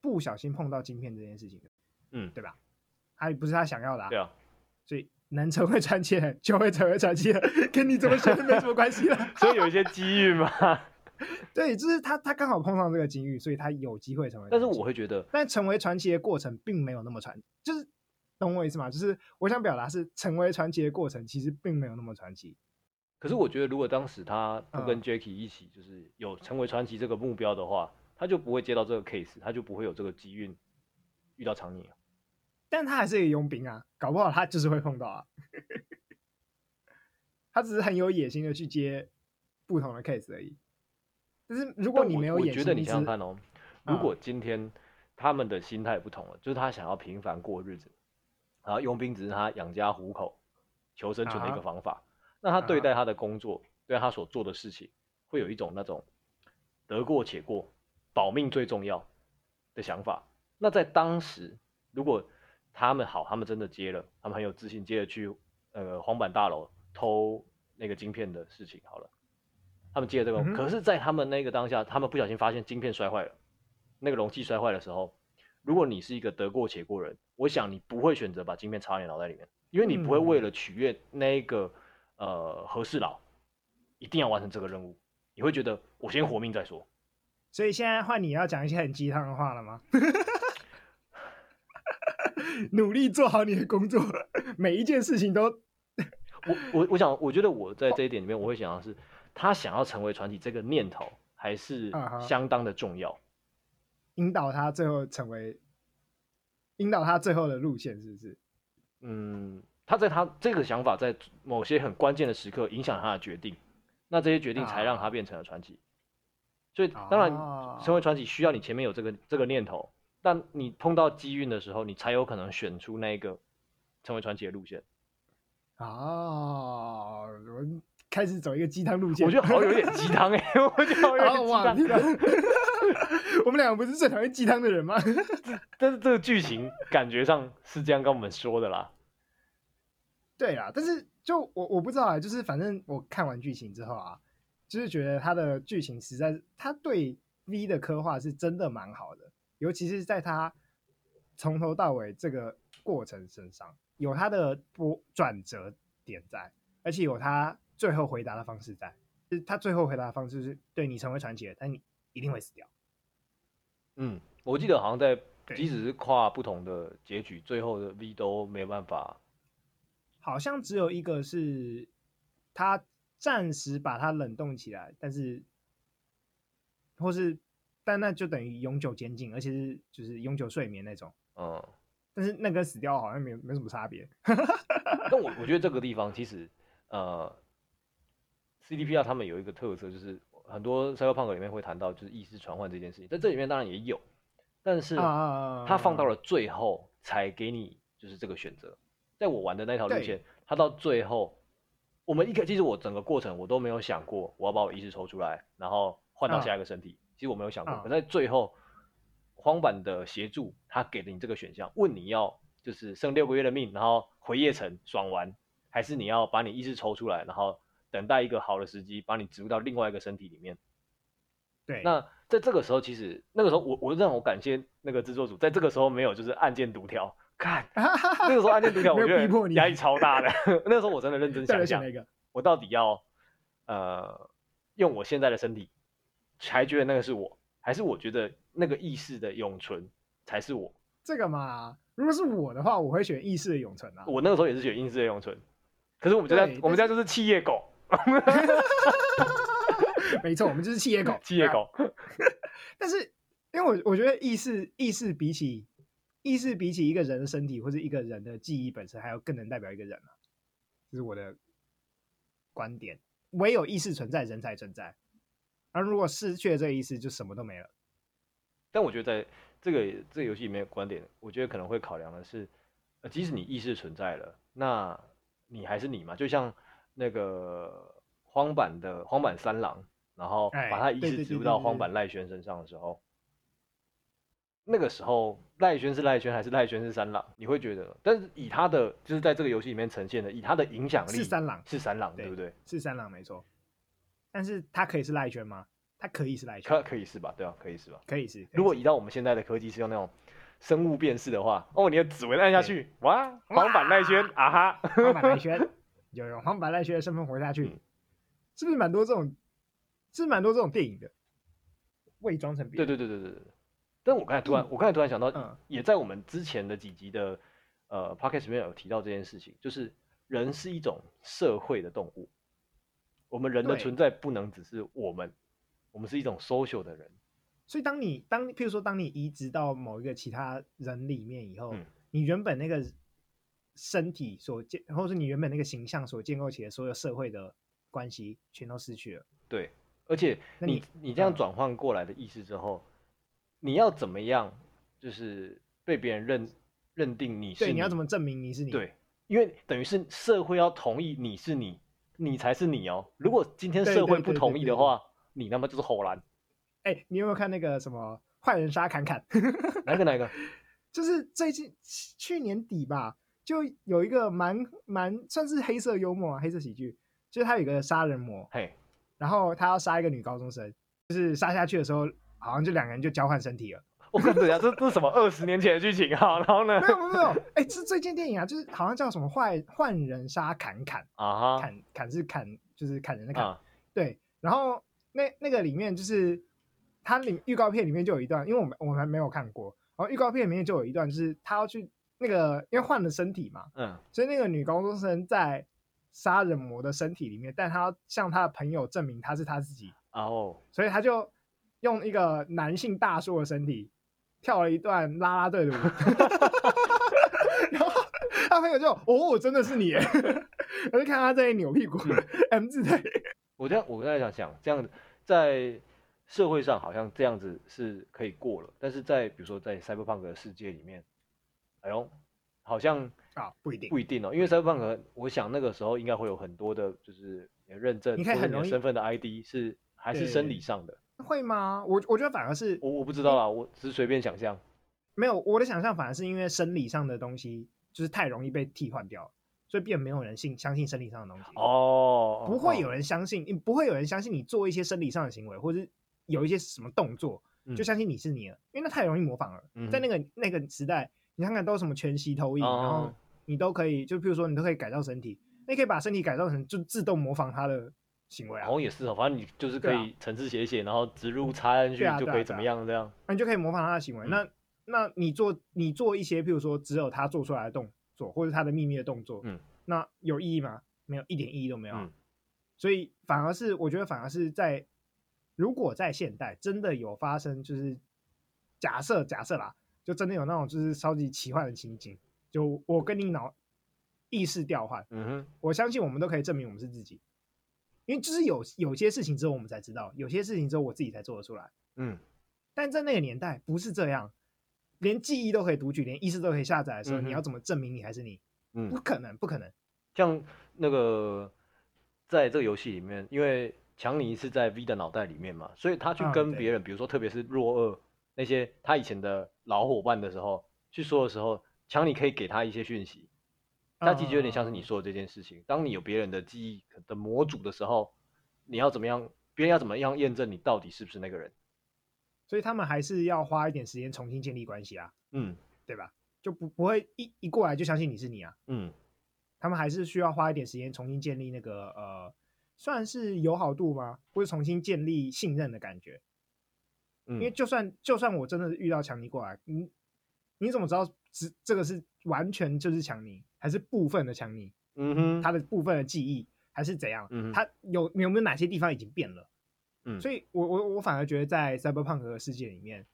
不小心碰到晶片这件事情的，嗯，对吧？他不是他想要的，啊，对啊。所以能成为传奇人就会成为传奇人，跟你怎么选没什么关系了。所以有一些机遇嘛。对，就是他他刚好碰上这个机遇，所以他有机会成为。但是我会觉得，但成为传奇的过程并没有那么传，就是懂我意思吗？就是我想表达是，成为传奇的过程其实并没有那么传奇。可是我觉得，如果当时他不跟 Jacky 一起，就是有成为传奇这个目标的话，他就不会接到这个 case，他就不会有这个机运遇到长宁。但他还是一个佣兵啊，搞不好他就是会碰到啊。他只是很有野心的去接不同的 case 而已。但是如果你没有野心，我觉得你想想看哦，如果今天他们的心态不同了，就是他想要平凡过日子，然后佣兵只是他养家糊口、求生存的一个方法。那他对待他的工作，啊、对他所做的事情，会有一种那种得过且过、保命最重要的想法。那在当时，如果他们好，他们真的接了，他们很有自信，接着去呃黄板大楼偷那个晶片的事情好了，他们接了这个。嗯、可是，在他们那个当下，他们不小心发现晶片摔坏了，那个容器摔坏的时候，如果你是一个得过且过人，我想你不会选择把晶片插你脑袋里面，因为你不会为了取悦那个。呃，和事佬一定要完成这个任务，你会觉得我先活命再说。所以现在换你要讲一些很鸡汤的话了吗？努力做好你的工作，每一件事情都我。我我我想，我觉得我在这一点里面，我会想到是，他想要成为传奇这个念头还是相当的重要。引导他最后成为，引导他最后的路线是不是？嗯。他在他这个想法在某些很关键的时刻影响他的决定，那这些决定才让他变成了传奇。所以当然成为传奇需要你前面有这个这个念头，但你碰到机运的时候，你才有可能选出那一个成为传奇的路线。啊，我们开始走一个鸡汤路线，我觉得好有点鸡汤哎，我觉得好有点鸡汤。我们两个不是最讨厌鸡汤的人吗？但是这个剧情感觉上是这样跟我们说的啦。对啊，但是就我我不知道啊，就是反正我看完剧情之后啊，就是觉得他的剧情实在，他对 V 的刻画是真的蛮好的，尤其是在他从头到尾这个过程身上，有他的波转折点在，而且有他最后回答的方式在，就是他最后回答的方式是对你成为传奇了，但你一定会死掉。嗯，我记得好像在即使是跨不同的结局，最后的 V 都没有办法。好像只有一个是，他暂时把它冷冻起来，但是，或是，但那就等于永久监禁，而且是就是永久睡眠那种。嗯，但是那跟死掉好像没没什么差别。但我我觉得这个地方其实呃，CDPR 他们有一个特色，就是很多 Cyberpunk 里面会谈到就是意识传唤这件事情，在这里面当然也有，但是它放到了最后才给你就是这个选择。在我玩的那条路线，它到最后。我们一开，其实我整个过程我都没有想过我要把我意识抽出来，然后换到下一个身体。Uh, 其实我没有想过。可在最后，荒坂的协助他给了你这个选项，问你要就是剩六个月的命，然后回夜城爽完，还是你要把你意识抽出来，然后等待一个好的时机，把你植入到另外一个身体里面。对。那在这个时候，其实那个时候我我让我感谢那个制作组，在这个时候没有就是按键独挑。看，那个时候按键独挑，我觉得压力超大的。那个时候我真的认真想想，我到底要呃用我现在的身体，才觉得那个是我，还是我觉得那个意识的永存才是我？这个嘛，如果是我的话，我会选意识的永存啊。我那个时候也是选意识的永存，可是我们家我们家就是企业狗。没错，我们就是企业狗，企业狗。但是因为我我觉得意识意识比起。意识比起一个人的身体或者一个人的记忆本身，还要更能代表一个人啊，这是我的观点。唯有意识存在，人才存在。而如果失去了这个意识，就什么都没了。但我觉得在这个这个游戏里面，观点我觉得可能会考量的是，呃，即使你意识存在了，那你还是你嘛。就像那个荒坂的荒坂三郎，然后把他意识植入到荒坂赖宣身上的时候。那个时候赖宣是赖宣还是赖宣是三郎？你会觉得，但是以他的就是在这个游戏里面呈现的，以他的影响力是三郎，是三郎，对，不对？是三郎没错。但是他可以是赖宣吗？他可以是赖宣，可可以是吧？对啊，可以是吧？可以是。如果移到我们现在的科技是用那种生物辨识的话，哦，你的指纹按下去，哇，荒坂赖宣啊哈，荒坂赖宣，有用荒坂赖靴的身份活下去，嗯、是不是蛮多这种？是蛮多这种电影的，伪装成别人。对对对对对对。但我刚才突然，嗯、我刚才突然想到，嗯、也在我们之前的几集的呃 podcast 里面有提到这件事情，就是人是一种社会的动物，我们人的存在不能只是我们，我们是一种 social 的人。所以当你当譬如说当你移植到某一个其他人里面以后，嗯、你原本那个身体所建，或者是你原本那个形象所建构起的所有社会的关系，全都失去了。对，而且你你，你这样转换过来的意思之后。嗯你要怎么样，就是被别人认认定你是你？对，你要怎么证明你是你？对，因为等于是社会要同意你是你，你才是你哦。如果今天社会不同意的话，你那么就是吼兰。哎、欸，你有没有看那个什么坏人杀侃侃？哪个哪一个？就是最近去年底吧，就有一个蛮蛮算是黑色幽默啊，黑色喜剧，就是他有一个杀人魔，嘿，然后他要杀一个女高中生，就是杀下去的时候。好像就两个人就交换身体了。我跟你讲，这这是什么二十年前的剧情啊？然后呢？没有没有没有，哎、欸，这是最近电影啊，就是好像叫什么坏换人杀砍砍啊，砍砍是砍，就是砍人的砍。Uh huh. 对，然后那那个里面就是它里预告片里面就有一段，因为我们我们还没有看过，然后预告片里面就有一段，就是他要去那个因为换了身体嘛，嗯，所以那个女高中生在杀人魔的身体里面，但她要向她的朋友证明她是她自己哦，oh. 所以她就。用一个男性大叔的身体跳了一段啦啦队的舞，然后她朋友就哦，真的是你，我就看她在扭屁股，M 字腿。我这样，我在想想，这样子在社会上好像这样子是可以过了，但是在比如说在 Cyberpunk 的世界里面，哎呦，好像啊不一定不一定哦，因为 Cyberpunk 我想那个时候应该会有很多的，就是认证，你看很多身份的 ID 是还是生理上的。会吗？我我觉得反而是我我不知道啊，我只是随便想象。没有，我的想象反而是因为生理上的东西就是太容易被替换掉了，所以变没有人信相信生理上的东西。哦，不会有人相信，哦、不会有人相信你做一些生理上的行为，或者是有一些什么动作，嗯、就相信你是你了，因为那太容易模仿了。嗯、在那个那个时代，你看看都有什么全息投影，哦、然后你都可以，就譬如说你都可以改造身体，你可以把身体改造成就自动模仿它的。行为啊，好像也是哦，反正你就是可以程式写写，然后植入插进去就可以怎么样这样，那你就可以模仿他的行为。那那你做你做一些，譬如说只有他做出来的动作，或者他的秘密的动作，嗯，那有意义吗？没有，一点意义都没有。所以反而是我觉得，反而是在如果在现代真的有发生，就是假设假设啦，就真的有那种就是超级奇幻的情景，就我跟你脑意识调换。嗯哼，我相信我们都可以证明我们是自己，因为就是有有些事情之后我们才知道，有些事情之后我自己才做得出来。嗯，但在那个年代不是这样，连记忆都可以读取，连意识都可以下载的时候，嗯、你要怎么证明你还是你？嗯，不可能，不可能。像那个在这个游戏里面，因为强尼是在 V 的脑袋里面嘛，所以他去跟别人，嗯、比如说特别是若二那些他以前的老伙伴的时候，去说的时候，强你可以给他一些讯息。他其实有点像是你说的这件事情，当你有别人的记忆的模组的时候，你要怎么样？别人要怎么样验证你到底是不是那个人？所以他们还是要花一点时间重新建立关系啊，嗯，对吧？就不不会一一过来就相信你是你啊，嗯。他们还是需要花一点时间重新建立那个呃，算是友好度吗？或者重新建立信任的感觉。嗯，因为就算就算我真的遇到强尼过来，你你怎么知道这这个是完全就是强尼，还是部分的强尼？嗯哼，他的部分的记忆还是怎样？嗯，他有有没有哪些地方已经变了？嗯，所以我我我反而觉得在 Cyberpunk 的世界里面，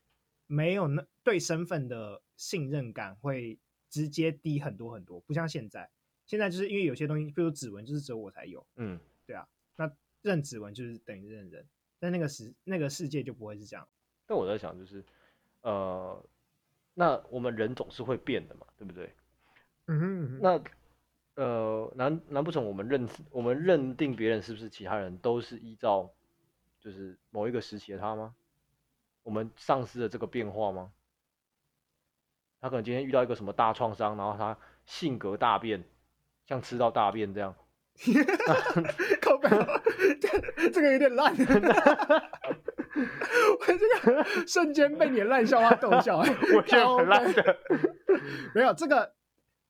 没有那对身份的信任感会直接低很多很多，不像现在。现在就是因为有些东西，比如指纹，就是只有我才有。嗯，对啊，那认指纹就是等于认人，但那个时那个世界就不会是这样。但我在想，就是呃，那我们人总是会变的嘛，对不对？嗯哼，嗯哼。那呃，难难不成我们认我们认定别人是不是其他人都是依照就是某一个时期的他吗？我们丧失了这个变化吗？他可能今天遇到一个什么大创伤，然后他性格大变。像吃到大便这样，靠 这个有点烂，我这个瞬间被你的烂笑话逗笑，欸，我觉得很烂的，没有这个，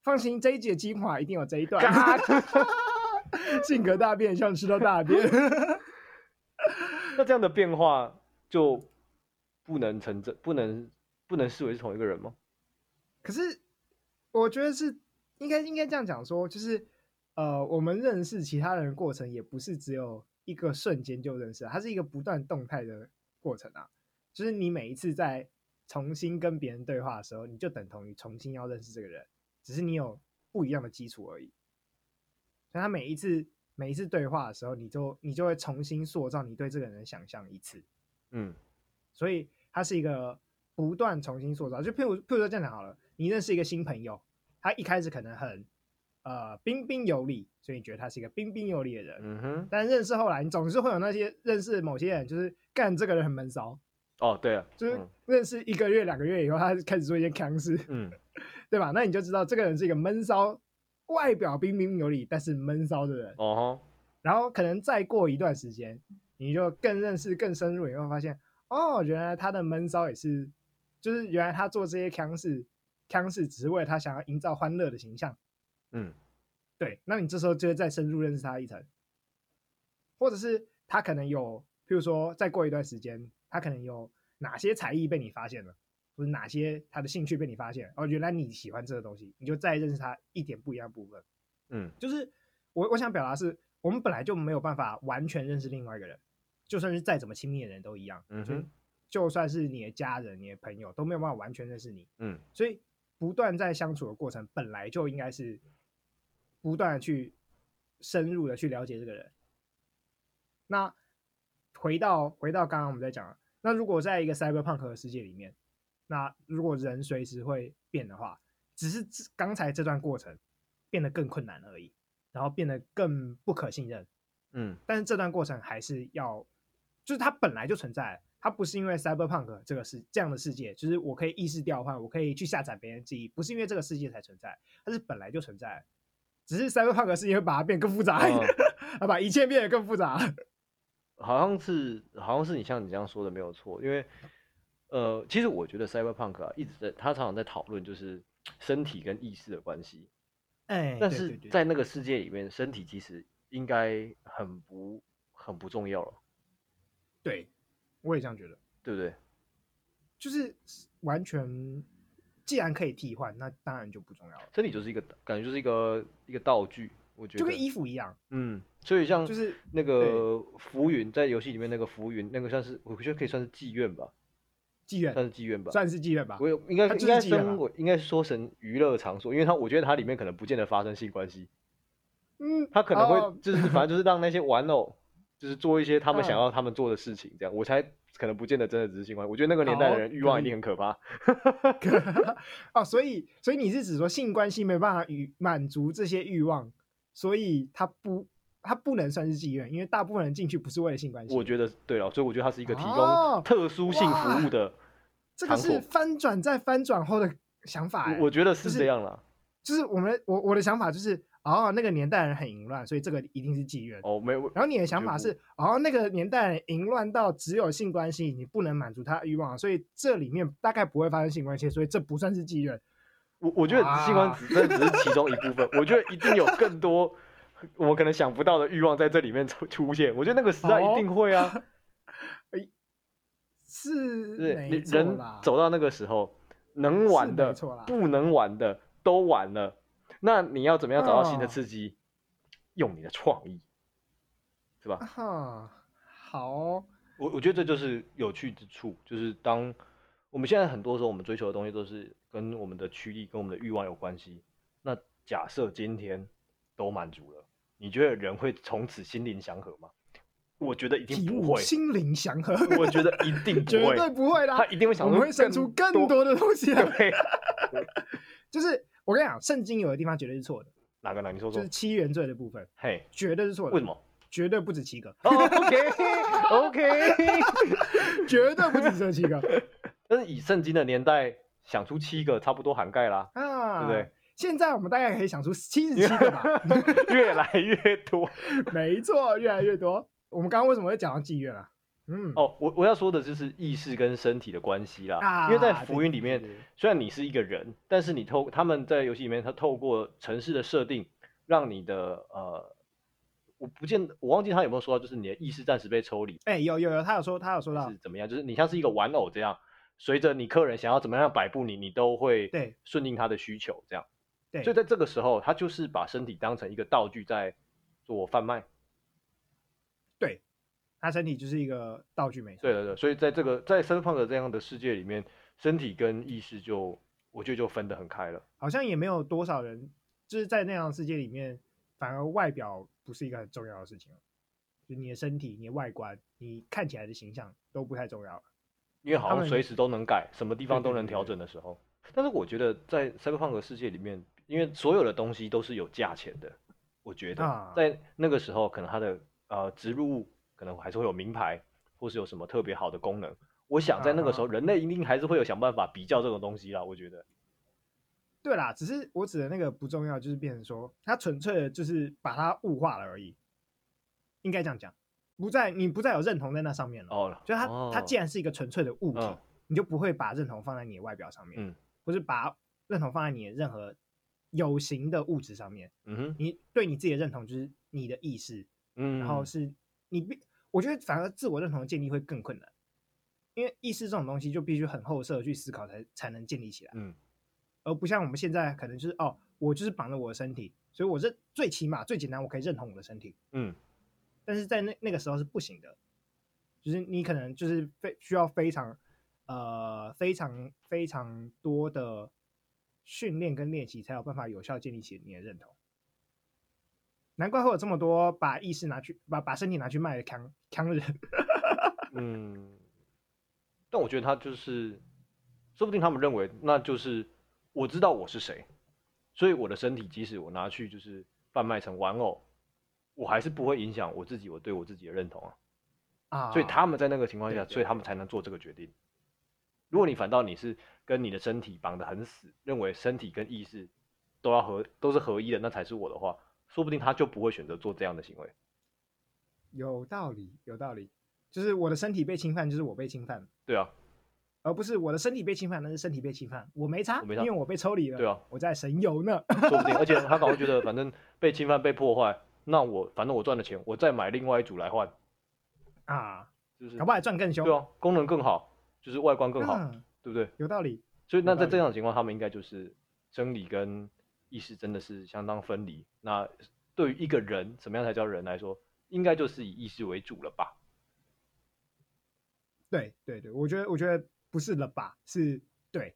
放心，这一集的精华一定有这一段，性格大变，像吃到大便，那这样的变化就不能成真，不能不能视为是同一个人吗？可是我觉得是。应该应该这样讲说，就是，呃，我们认识其他人的过程也不是只有一个瞬间就认识，它是一个不断动态的过程啊。就是你每一次在重新跟别人对话的时候，你就等同于重新要认识这个人，只是你有不一样的基础而已。所以他每一次每一次对话的时候，你就你就会重新塑造你对这个人的想象一次。嗯，所以他是一个不断重新塑造。就譬如譬如说这样讲好了，你认识一个新朋友。他一开始可能很，呃，彬彬有礼，所以你觉得他是一个彬彬有礼的人。嗯哼。但认识后来，你总是会有那些认识某些人，就是干这个人很闷骚。哦，对啊。就是认识一个月、两个月以后，他开始做一些腔事。嗯。对吧？那你就知道这个人是一个闷骚，外表彬彬有礼，但是闷骚的人。哦。然后可能再过一段时间，你就更认识、更深入，你会发现，哦，原来他的闷骚也是，就是原来他做这些腔事。枪是只是为了他想要营造欢乐的形象，嗯，对，那你这时候就会再深入认识他一层，或者是他可能有，譬如说再过一段时间，他可能有哪些才艺被你发现了，或者哪些他的兴趣被你发现，哦，原来你喜欢这个东西，你就再认识他一点不一样的部分，嗯，就是我我想表达是，我们本来就没有办法完全认识另外一个人，就算是再怎么亲密的人都一样，嗯哼，就算是你的家人、你的朋友都没有办法完全认识你，嗯，所以。不断在相处的过程，本来就应该是不断的去深入的去了解这个人。那回到回到刚刚我们在讲，那如果在一个 cyberpunk 的世界里面，那如果人随时会变的话，只是刚才这段过程变得更困难而已，然后变得更不可信任。嗯，但是这段过程还是要，就是它本来就存在。它不是因为 cyberpunk 这个是这样的世界，就是我可以意识调换，我可以去下载别人记忆，不是因为这个世界才存在，它是本来就存在，只是 cyberpunk 世界会把它变更复杂，把一切变得更复杂。好像是，好像是你像你这样说的没有错，因为呃，其实我觉得 cyberpunk 啊一直在，他常常在讨论就是身体跟意识的关系，哎，但是在那个世界里面，身体其实应该很不很不重要了，对。我也这样觉得，对不对？就是完全，既然可以替换，那当然就不重要了。身体就是一个感觉，就是一个一个道具，我觉得就跟衣服一样。嗯，所以像就是那个浮云，在游戏里面那个浮云，那个算是我觉得可以算是妓院吧。妓院，算是妓院吧，算是妓院吧。我有应该应该分我应该说成娱乐场所，因为它我觉得它里面可能不见得发生性关系。嗯，他可能会就是反正就是让那些玩偶就是做一些他们想要他们做的事情，这样我才可能不见得真的只是性关系。我觉得那个年代的人欲望一定很可怕。哦，所以所以你是指说性关系没办法与满足这些欲望，所以他不。他不能算是妓院，因为大部分人进去不是为了性关系。我觉得对了，所以我觉得它是一个提供特殊性服务的、哦。这个是翻转再翻转后的想法。我觉得是这样了、就是。就是我们我我的想法就是，哦，那个年代人很淫乱，所以这个一定是妓院。哦，没有。然后你的想法是，哦，那个年代人淫乱到只有性关系，你不能满足他欲望，所以这里面大概不会发生性关系，所以这不算是妓院。我我觉得性关系这只是其中一部分，我觉得一定有更多。我可能想不到的欲望在这里面出出现，我觉得那个时代一定会啊。哎、哦，是，你人走到那个时候，能玩的、不能玩的都玩了，那你要怎么样找到新的刺激？哦、用你的创意，是吧？哈、哦，好、哦，我我觉得这就是有趣之处，就是当我们现在很多时候我们追求的东西都是跟我们的驱力、跟我们的欲望有关系。那假设今天都满足了。你觉得人会从此心灵祥和吗？我觉得一定不会。心灵祥和，我觉得一定不会，绝对不会啦。他一定会想，我们会生出更多的东西来。对，就是我跟你讲，圣经有的地方绝对是错的。哪个呢？你说说。就是七原罪的部分，嘿，绝对是错的。为什么？绝对不止七个。OK，OK，绝对不止这七个。但是以圣经的年代想出七个，差不多涵盖啦，啊，对不对？现在我们大概可以想出七十七个吧，越来越多，没错，越来越多。我们刚刚为什么会讲到妓院啊？嗯，哦，我我要说的就是意识跟身体的关系啦。啊，因为在浮云里面，虽然你是一个人，但是你透他们在游戏里面，他透过城市的设定，让你的呃，我不见，我忘记他有没有说到，就是你的意识暂时被抽离。哎，有有有，他有说，他有说到是怎么样？就是你像是一个玩偶这样，随着你客人想要怎么样摆布你，你都会对顺应他的需求这样。所以在这个时候，他就是把身体当成一个道具在做贩卖。对，他身体就是一个道具，没错。对对对，所以在这个在 Cyberpunk 这样的世界里面，身体跟意识就我觉得就分得很开了。好像也没有多少人就是在那样的世界里面，反而外表不是一个很重要的事情。就你的身体、你的外观、你看起来的形象都不太重要了，因为好像随时都能改，什么地方都能调整的时候。但是我觉得在 Cyberpunk 世界里面。因为所有的东西都是有价钱的，我觉得在那个时候，可能它的呃植入物可能还是会有名牌，或是有什么特别好的功能。我想在那个时候，人类一定还是会有想办法比较这种东西啦。我觉得，对啦，只是我指的那个不重要，就是变成说，它纯粹的就是把它物化了而已。应该这样讲，不再你不再有认同在那上面了。哦，就它它既然是一个纯粹的物体，你就不会把认同放在你的外表上面，嗯，或是把认同放在你的任何。有形的物质上面，嗯哼，你对你自己的认同就是你的意识，嗯，然后是你必，我觉得反而自我认同的建立会更困难，因为意识这种东西就必须很后设去思考才才能建立起来，嗯，而不像我们现在可能就是哦，我就是绑着我的身体，所以我认最起码最简单，我可以认同我的身体，嗯，但是在那那个时候是不行的，就是你可能就是非需要非常呃非常非常多的。训练跟练习才有办法有效建立起你的认同，难怪会有这么多把意识拿去把把身体拿去卖的强强人。嗯，但我觉得他就是，说不定他们认为那就是我知道我是谁，所以我的身体即使我拿去就是贩卖成玩偶，我还是不会影响我自己我对我自己的认同啊。啊，所以他们在那个情况下，对对对，所以他们才能做这个决定。如果你反倒你是跟你的身体绑得很死，认为身体跟意识都要合都是合一的，那才是我的话，说不定他就不会选择做这样的行为。有道理，有道理，就是我的身体被侵犯，就是我被侵犯。对啊，而不是我的身体被侵犯，那是身体被侵犯，我没差，我没差，因为我被抽离了。对啊，我在神游呢。说不定，而且他可能会觉得，反正被侵犯被破坏，那我反正我赚的钱，我再买另外一组来换啊，就是搞不好还赚更凶。对啊，功能更好。就是外观更好，嗯，对不对？有道理。所以那在这样的情况，他们应该就是生理跟意识真的是相当分离。那对于一个人，什么样才叫人来说，应该就是以意识为主了吧？对对对，我觉得我觉得不是了吧？是对，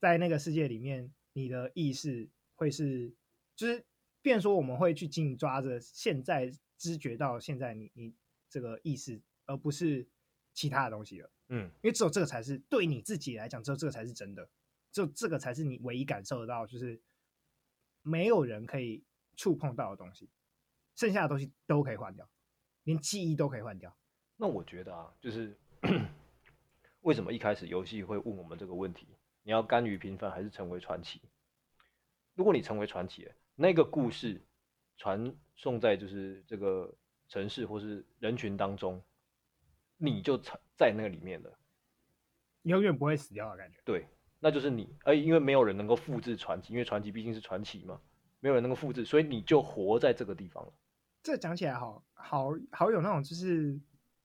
在那个世界里面，你的意识会是，就是，变说我们会去紧抓着现在知觉到现在你你这个意识，而不是其他的东西了。嗯，因为只有这个才是对你自己来讲，只有这个才是真的，只有这个才是你唯一感受得到，就是没有人可以触碰到的东西，剩下的东西都可以换掉，连记忆都可以换掉。那我觉得啊，就是 为什么一开始游戏会问我们这个问题？你要甘于平凡，还是成为传奇？如果你成为传奇，那个故事传送在就是这个城市或是人群当中，你就在那个里面了，永远不会死掉的感觉。对，那就是你。而因为没有人能够复制传奇，因为传奇毕竟是传奇嘛，没有人能够复制，所以你就活在这个地方了。这讲起来好好好有那种就是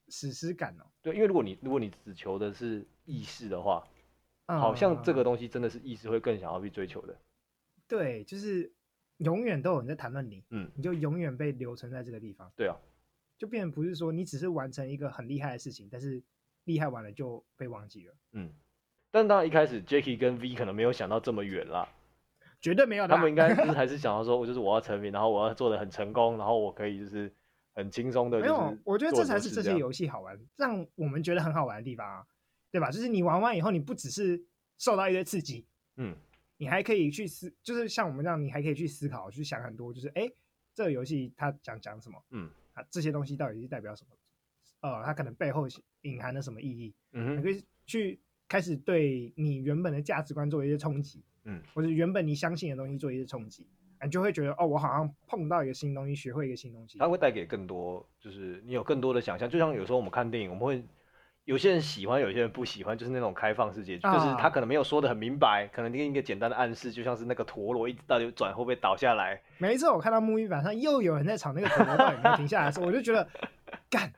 史诗感哦。对，因为如果你如果你只求的是意识的话，嗯，好像这个东西真的是意识会更想要去追求的。对，就是永远都有人在谈论你，嗯，你就永远被留存在这个地方。对啊。就变成不是说你只是完成一个很厉害的事情，但是厉害完了就被忘记了。嗯，但当然一开始 Jackie 跟 V 可能没有想到这么远啦，绝对没有。他们应该是还是想要说，我就是我要成名，然后我要做的很成功，然后我可以就是很轻松的。没有，我觉得这才是这些游戏好玩，让我们觉得很好玩的地方啊，对吧？就是你玩完以后，你不只是受到一些刺激，嗯，你还可以去思，就是像我们这样，你还可以去思考，去想很多，就是哎，这个游戏它讲讲什么，嗯。啊，这些东西到底是代表什么？呃，它可能背后隐含了什么意义？嗯，你可以去开始对你原本的价值观做一些冲击，嗯，或者原本你相信的东西做一些冲击，你就会觉得哦，我好像碰到一个新东西，学会一个新东西。它会带给更多，就是你有更多的想象。就像有时候我们看电影，我们会。有些人喜欢，有些人不喜欢，就是那种开放式结局，啊、就是他可能没有说的很明白，可能给一个简单的暗示，就像是那个陀螺一直到底转会不会倒下来。每一次我看到木鱼板上又有人在吵那个陀螺到底停下来的时候，我就觉得，干，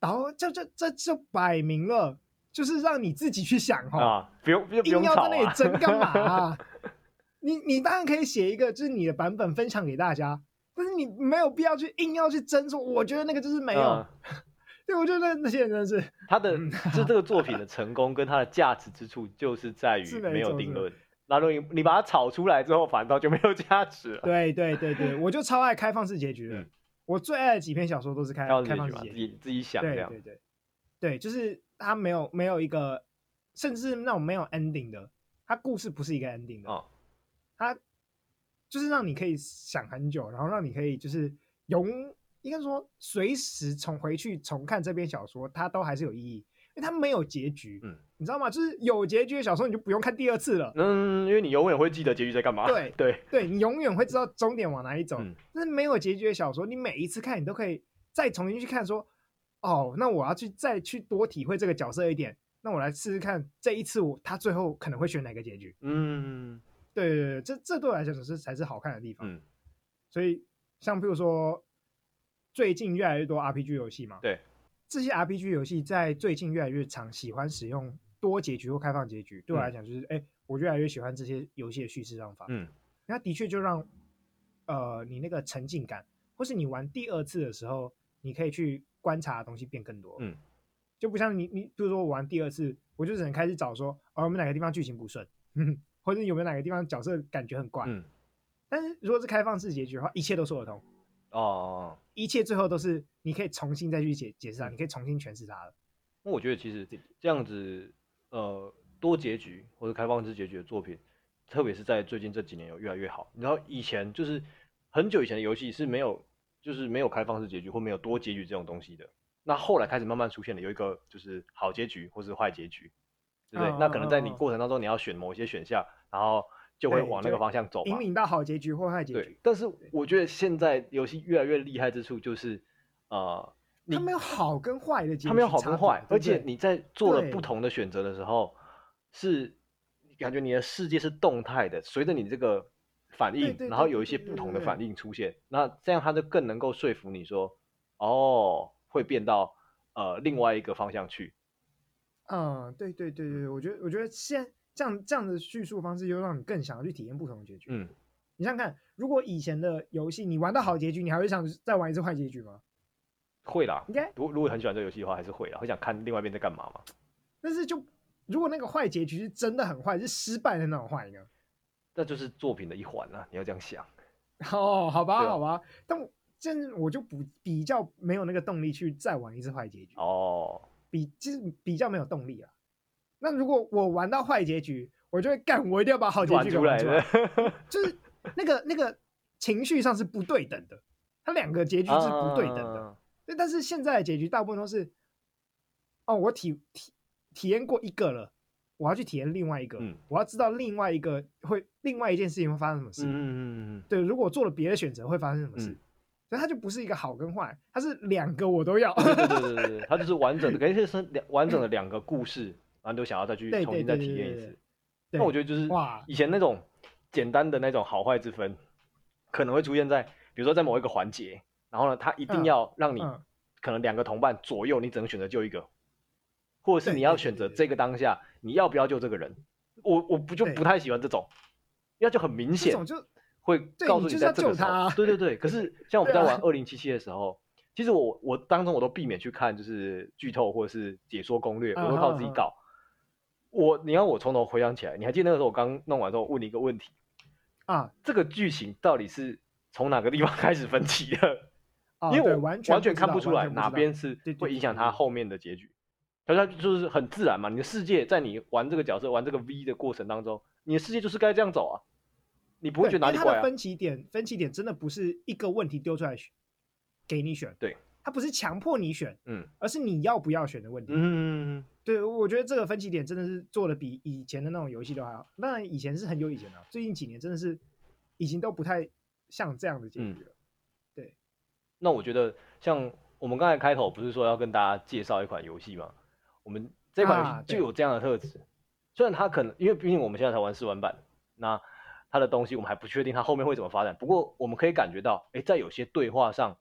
然后这这这就摆明了，就是让你自己去想哈、啊，不用不用不用硬要在那里争干嘛、啊？你你当然可以写一个就是你的版本分享给大家，但是你没有必要去硬要去争说，我觉得那个就是没有。啊 对，我觉得那些人真的是他的，是这个作品的成功跟它的价值之处，就是在于没有定论。那如果你你把它炒出来之后，反倒就没有价值了。对对对对，我就超爱开放式结局的。嗯、我最爱的几篇小说都是开开放式结局，自己自己想这样。对对对，对，就是它没有没有一个，甚至那种没有 ending 的，它故事不是一个 ending 的。哦，它就是让你可以想很久，然后让你可以就是永。应该说，随时重回去重看这篇小说，它都还是有意义，因为它没有结局。嗯，你知道吗？就是有结局的小说，你就不用看第二次了。嗯，因为你永远会记得结局在干嘛。对对对，你永远会知道终点往哪里走。嗯，但是没有结局的小说，你每一次看，你都可以再重新去看，说，哦，那我要去再去多体会这个角色一点。那我来试试看，这一次我他最后可能会选哪个结局。嗯，对对对，这这对我来讲是才是好看的地方。嗯，所以像比如说。最近越来越多 RPG 游戏嘛，对，这些 RPG 游戏在最近越来越常喜欢使用多结局或开放结局。对我来讲，就是哎、我越来越喜欢这些游戏的叙事方法。嗯，那的确就让呃你那个沉浸感，或是你玩第二次的时候，你可以去观察的东西变更多。嗯，就不像你你比如说我玩第二次，我就只能开始找说，哦，我们哪个地方剧情不顺，或者有没有哪个地方角色感觉很怪。嗯，但是如果是开放式结局的话，一切都说得通。哦，一切最后都是你可以重新再去解解释它，你可以重新诠释它了。那我觉得其实这样子，呃，多结局或者开放式结局的作品，特别是在最近这几年有越来越好。然后以前就是很久以前的游戏是没有，就是没有开放式结局或没有多结局这种东西的。那后来开始慢慢出现了有一个就是好结局或是坏结局，对不对？那可能在你过程当中你要选某些选项，然后。就会往那个方向走，引领到好结局或坏结局。对，但是我觉得现在游戏越来越厉害之处就是，呃，它没有好跟坏的结局，它没有好跟坏，而且你在做了不同的选择的时候，是感觉你的世界是动态的，随着你这个反应，然后有一些不同的反应出现，那这样他就更能够说服你说，哦，会变到呃另外一个方向去。嗯，对对对对，我觉得我觉得现这样这样的叙述方式，又让你更想要去体验不同的结局。嗯，你想想看，如果以前的游戏你玩到好结局，你还会想再玩一次坏结局吗？会啦，应该。如如果很喜欢这个游戏的话，还是会啦，会想看另外一边在干嘛嘛。但是就如果那个坏结局是真的很坏，是失败的那种坏呢？那就是作品的一环啊，你要这样想。哦，好吧，好吧，但我现在我就不比较没有那个动力去再玩一次坏结局。哦，比其实比较没有动力啊。那如果我玩到坏结局，我就会干，我一定要把好结局给玩出来。就是那个那个情绪上是不对等的，它两个结局是不对等的。啊、但是现在的结局大部分都是，哦，我体体体验过一个了。我要去体验另外一个，嗯、我要知道另外一个会另外一件事情会发生什么事。嗯嗯嗯对，如果做了别的选择会发生什么事？嗯、所以它就不是一个好跟坏，它是两个我都要。对对对对 对，它就是完整的，感觉是两完整的两个故事，然后都想要再去重新再体验一次。那我觉得就是哇，以前那种简单的那种好坏之分，可能会出现在比如说在某一个环节，然后呢，它一定要让你、可能两个同伴左右，你只能选择救一个。或者是你要选择这个当下，你要不要救这个人？我我不就不太喜欢这种，因为就很明显，就会告诉你在这个时候，对对对。可是 像我们在玩二零七七的时候，其实我我当中我都避免去看就是剧透或者是解说攻略，我都靠自己搞。我你要我从头回想起来，你还记得那个时候我刚弄完之后问你一个问题啊？这个剧情到底是从哪个地方 开始分歧的？因为我完全完全看不出来哪边是会影响他后面的结局。它就是很自然嘛，你的世界在你玩这个角色、玩这个 V 的过程当中，你的世界就是该这样走啊，你不会觉得哪里怪啊。它的分歧点，分歧点真的不是一个问题丢出来选，给你选，对，它不是强迫你选，嗯，而是你要不要选的问题。嗯对，我觉得这个分歧点真的是做的比以前的那种游戏都还好。当然以前是很久以前了，最近几年真的是已经都不太像这样的结局了。对，那我觉得像我们刚才开头不是说要跟大家介绍一款游戏吗？我们这款游戏就有这样的特质，啊、虽然它可能因为毕竟我们现在才玩试玩版，那它的东西我们还不确定它后面会怎么发展。不过我们可以感觉到，哎，在有些对话上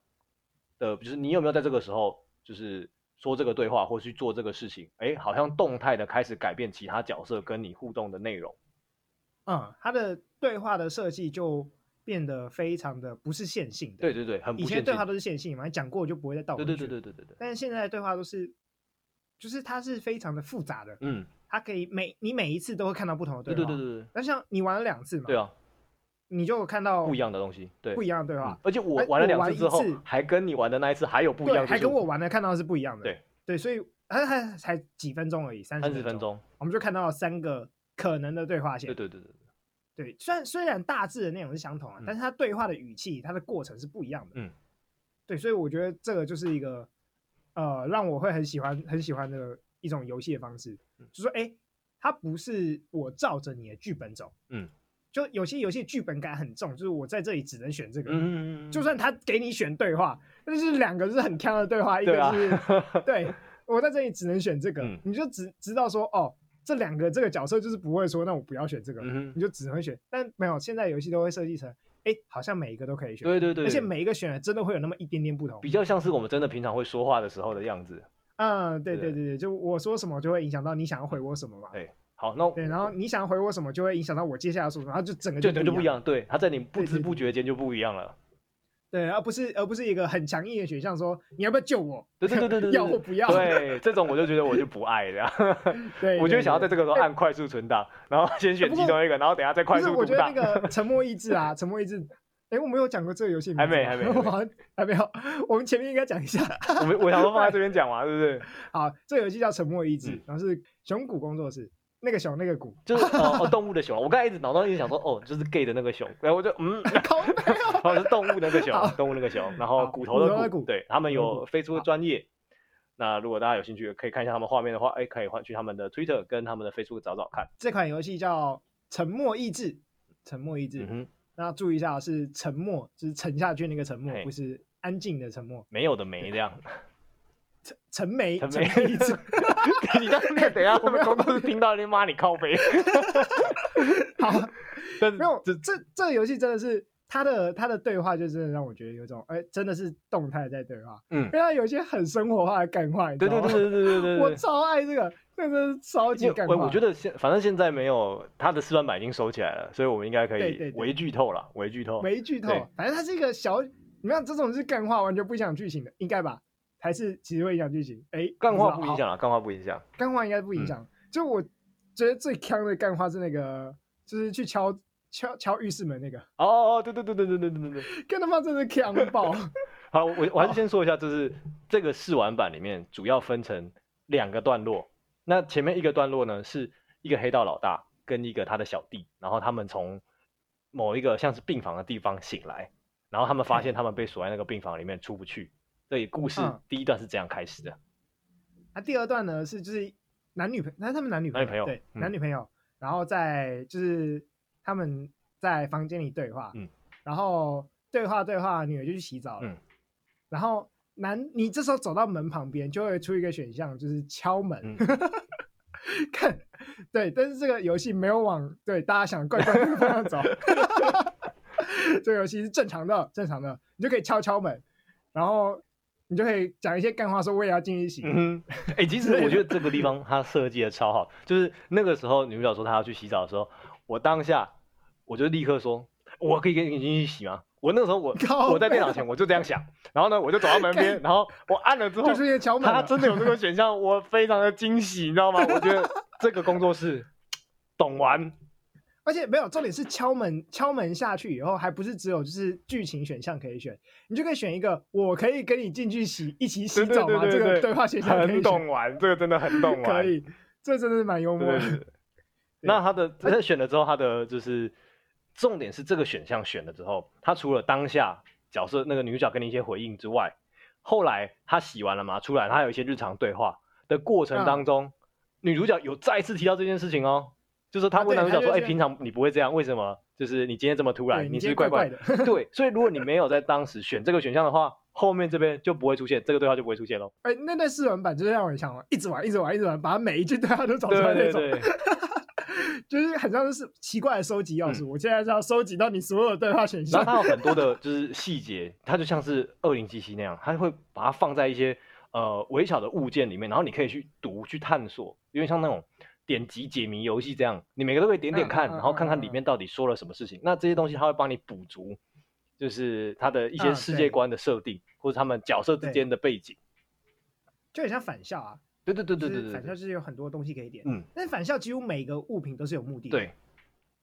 的，就是你有没有在这个时候就是说这个对话或去做这个事情，哎，好像动态的开始改变其他角色跟你互动的内容。嗯，它的对话的设计就变得非常的不是线性的。对对对，很。以前对话都是线性嘛，讲过就不会再倒回去。对对对对对对。但是现在的对话都是。就是它是非常的复杂的，嗯，它可以每你每一次都会看到不同的对话，对对对对。那像你玩了两次嘛，对啊，你就看到不一样的东西，对，不一样的对话。而且我玩了两次之后，还跟你玩的那一次还有不一样，还跟我玩的看到的是不一样的，对对。所以还还才几分钟而已，三十分钟，我们就看到了三个可能的对话线，对对对对对。虽然虽然大致的内容是相同啊，但是它对话的语气，它的过程是不一样的，嗯，对。所以我觉得这个就是一个。呃，让我会很喜欢很喜欢的一种游戏的方式，嗯、就是说，哎、欸，它不是我照着你的剧本走，嗯，就有些游戏剧本感很重，就是我在这里只能选这个，嗯嗯嗯，就算他给你选对话，但是两个是很强的对话，一个是，对，对我在这里只能选这个，嗯、你就只知道说，哦，这两个这个角色就是不会说，那我不要选这个，嗯、你就只能选，但没有，现在游戏都会设计成。哎，好像每一个都可以选，对对对，而且每一个选的真的会有那么一点点不同，比较像是我们真的平常会说话的时候的样子。嗯，对对对对，就我说什么就会影响到你想要回我什么嘛。对，好，那对，然后你想要回我什么就会影响到我接下来说什么，然后就整个就就不一样。对，它在你不知不觉间就不一样了。对，而不是而不是一个很强硬的选项，说你要不要救我？对对对对 对，要或不要？对，这种我就觉得我就不爱了。对，我就想要在这个时候按快速存档，然后先选其中一个，然后等下再快速读档。我觉得那个 沉默意志啊，沉默意志，哎，我们有讲过这个游戏，还没还没，还没有。我们前面应该讲一下。我们我想说放在这边讲嘛，对不对？好，这个游戏叫沉默意志，然后是熊谷工作室。那个熊，那个谷，就是哦，动物的熊。我刚才一直脑中一直想说，哦，就是 gay 的那个熊。然后我就嗯，哦，是动物那个熊，动物那个熊。然后骨头的骨，对，他们有飞出专业。那如果大家有兴趣，可以看一下他们画面的话，哎，可以换去他们的 Twitter 跟他们的 Facebook 找找看。这款游戏叫《沉默意志》，沉默意志。嗯哼。那注意一下，是沉默，就是沉下去那个沉默，不是安静的沉默。没有的没这样。陈陈梅，陈梅，你这样等下他们工作室听到你骂你靠背。好，没有，这这这个游戏真的是他的他的对话，就真的让我觉得有种哎，真的是动态在对话。嗯，因为他有些很生活化的干话，对对对对对对对，我超爱这个，真的是超级干话。我我觉得现反正现在没有他的试玩版已经收起来了，所以我们应该可以微剧透了，微剧透，微剧透。反正它是一个小，你看这种是干话，完全不影响剧情的，应该吧？还是其实会影响剧情，哎，干话不影响啊，干话不影响，干话应该不影响。就我觉得最坑的干话是那个，就是去敲敲敲浴室门那个。哦哦，对对对对对对对对，干他妈真的坑爆！好，我我还是先说一下，就是这个试玩版里面主要分成两个段落。那前面一个段落呢，是一个黑道老大跟一个他的小弟，然后他们从某一个像是病房的地方醒来，然后他们发现他们被锁在那个病房里面出不去。所以故事第一段是这样开始的。那、第二段呢是就是男女朋，那他们男女朋友，男女朋友对、嗯、男女朋友，然后在就是他们在房间里对话，嗯，然后对话对话，女儿就去洗澡了，嗯。然后男，你这时候走到门旁边，就会出一个选项，就是敲门。嗯、看，对，但是这个游戏没有往对大家想怪怪的方向走。这个游戏是正常的，正常的，你就可以敲敲门，然后你就可以讲一些干话，说我也要进去洗。嗯，哎、欸，其实我觉得这个地方它设计的超好，就是那个时候女主角说她要去洗澡的时候，我当下我就立刻说，我可以跟你进去洗吗？我那个时候我我在电脑前我就这样想，然后呢我就走到门边，然后我按了之后，就是敲门，他真的有这个选项，我非常的惊喜，你知道吗？我觉得这个工作室懂玩，而且没有重点是敲门敲门下去以后，还不是只有就是剧情选项可以选，你就可以选一个我可以跟你进去洗一起洗澡吗？这个对话选项很懂玩，这个真的很懂玩，可以，这真的是蛮幽默的。那他的他选了之后，他的就是。重点是这个选项选了之后，他除了当下角色那个女主角跟你一些回应之外，后来他洗完了嘛，出来他有一些日常对话的过程当中，嗯、女主角有再次提到这件事情哦，就是他问男主角说：“哎、啊欸，平常你不会这样，为什么？就是你今天这么突然，你是怪怪的。怪怪”对，所以如果你没有在当时选这个选项的话，后面这边就不会出现这个对话，就不会出现喽。哎、欸，那那试玩版就是让我想一直玩，一直玩，一直玩，把每一句对话都找出来那种。对对对 就是很像是奇怪的收集钥匙，嗯，我现在是要收集到你所有的对话选项。然后它有很多的就是细节，它就像是二零七七那样，它会把它放在一些呃微小的物件里面，然后你可以去读去探索，因为像那种点击解谜游戏这样，你每个都可以点点看，嗯，然后看看里面到底说了什么事情。嗯，那这些东西它会帮你补足，就是它的一些世界观的设定，嗯，或者他们角色之间的背景，就很像返校啊。对对对对对，对，返校就是有很多东西可以点。嗯，但是返校几乎每个物品都是有目的的。对，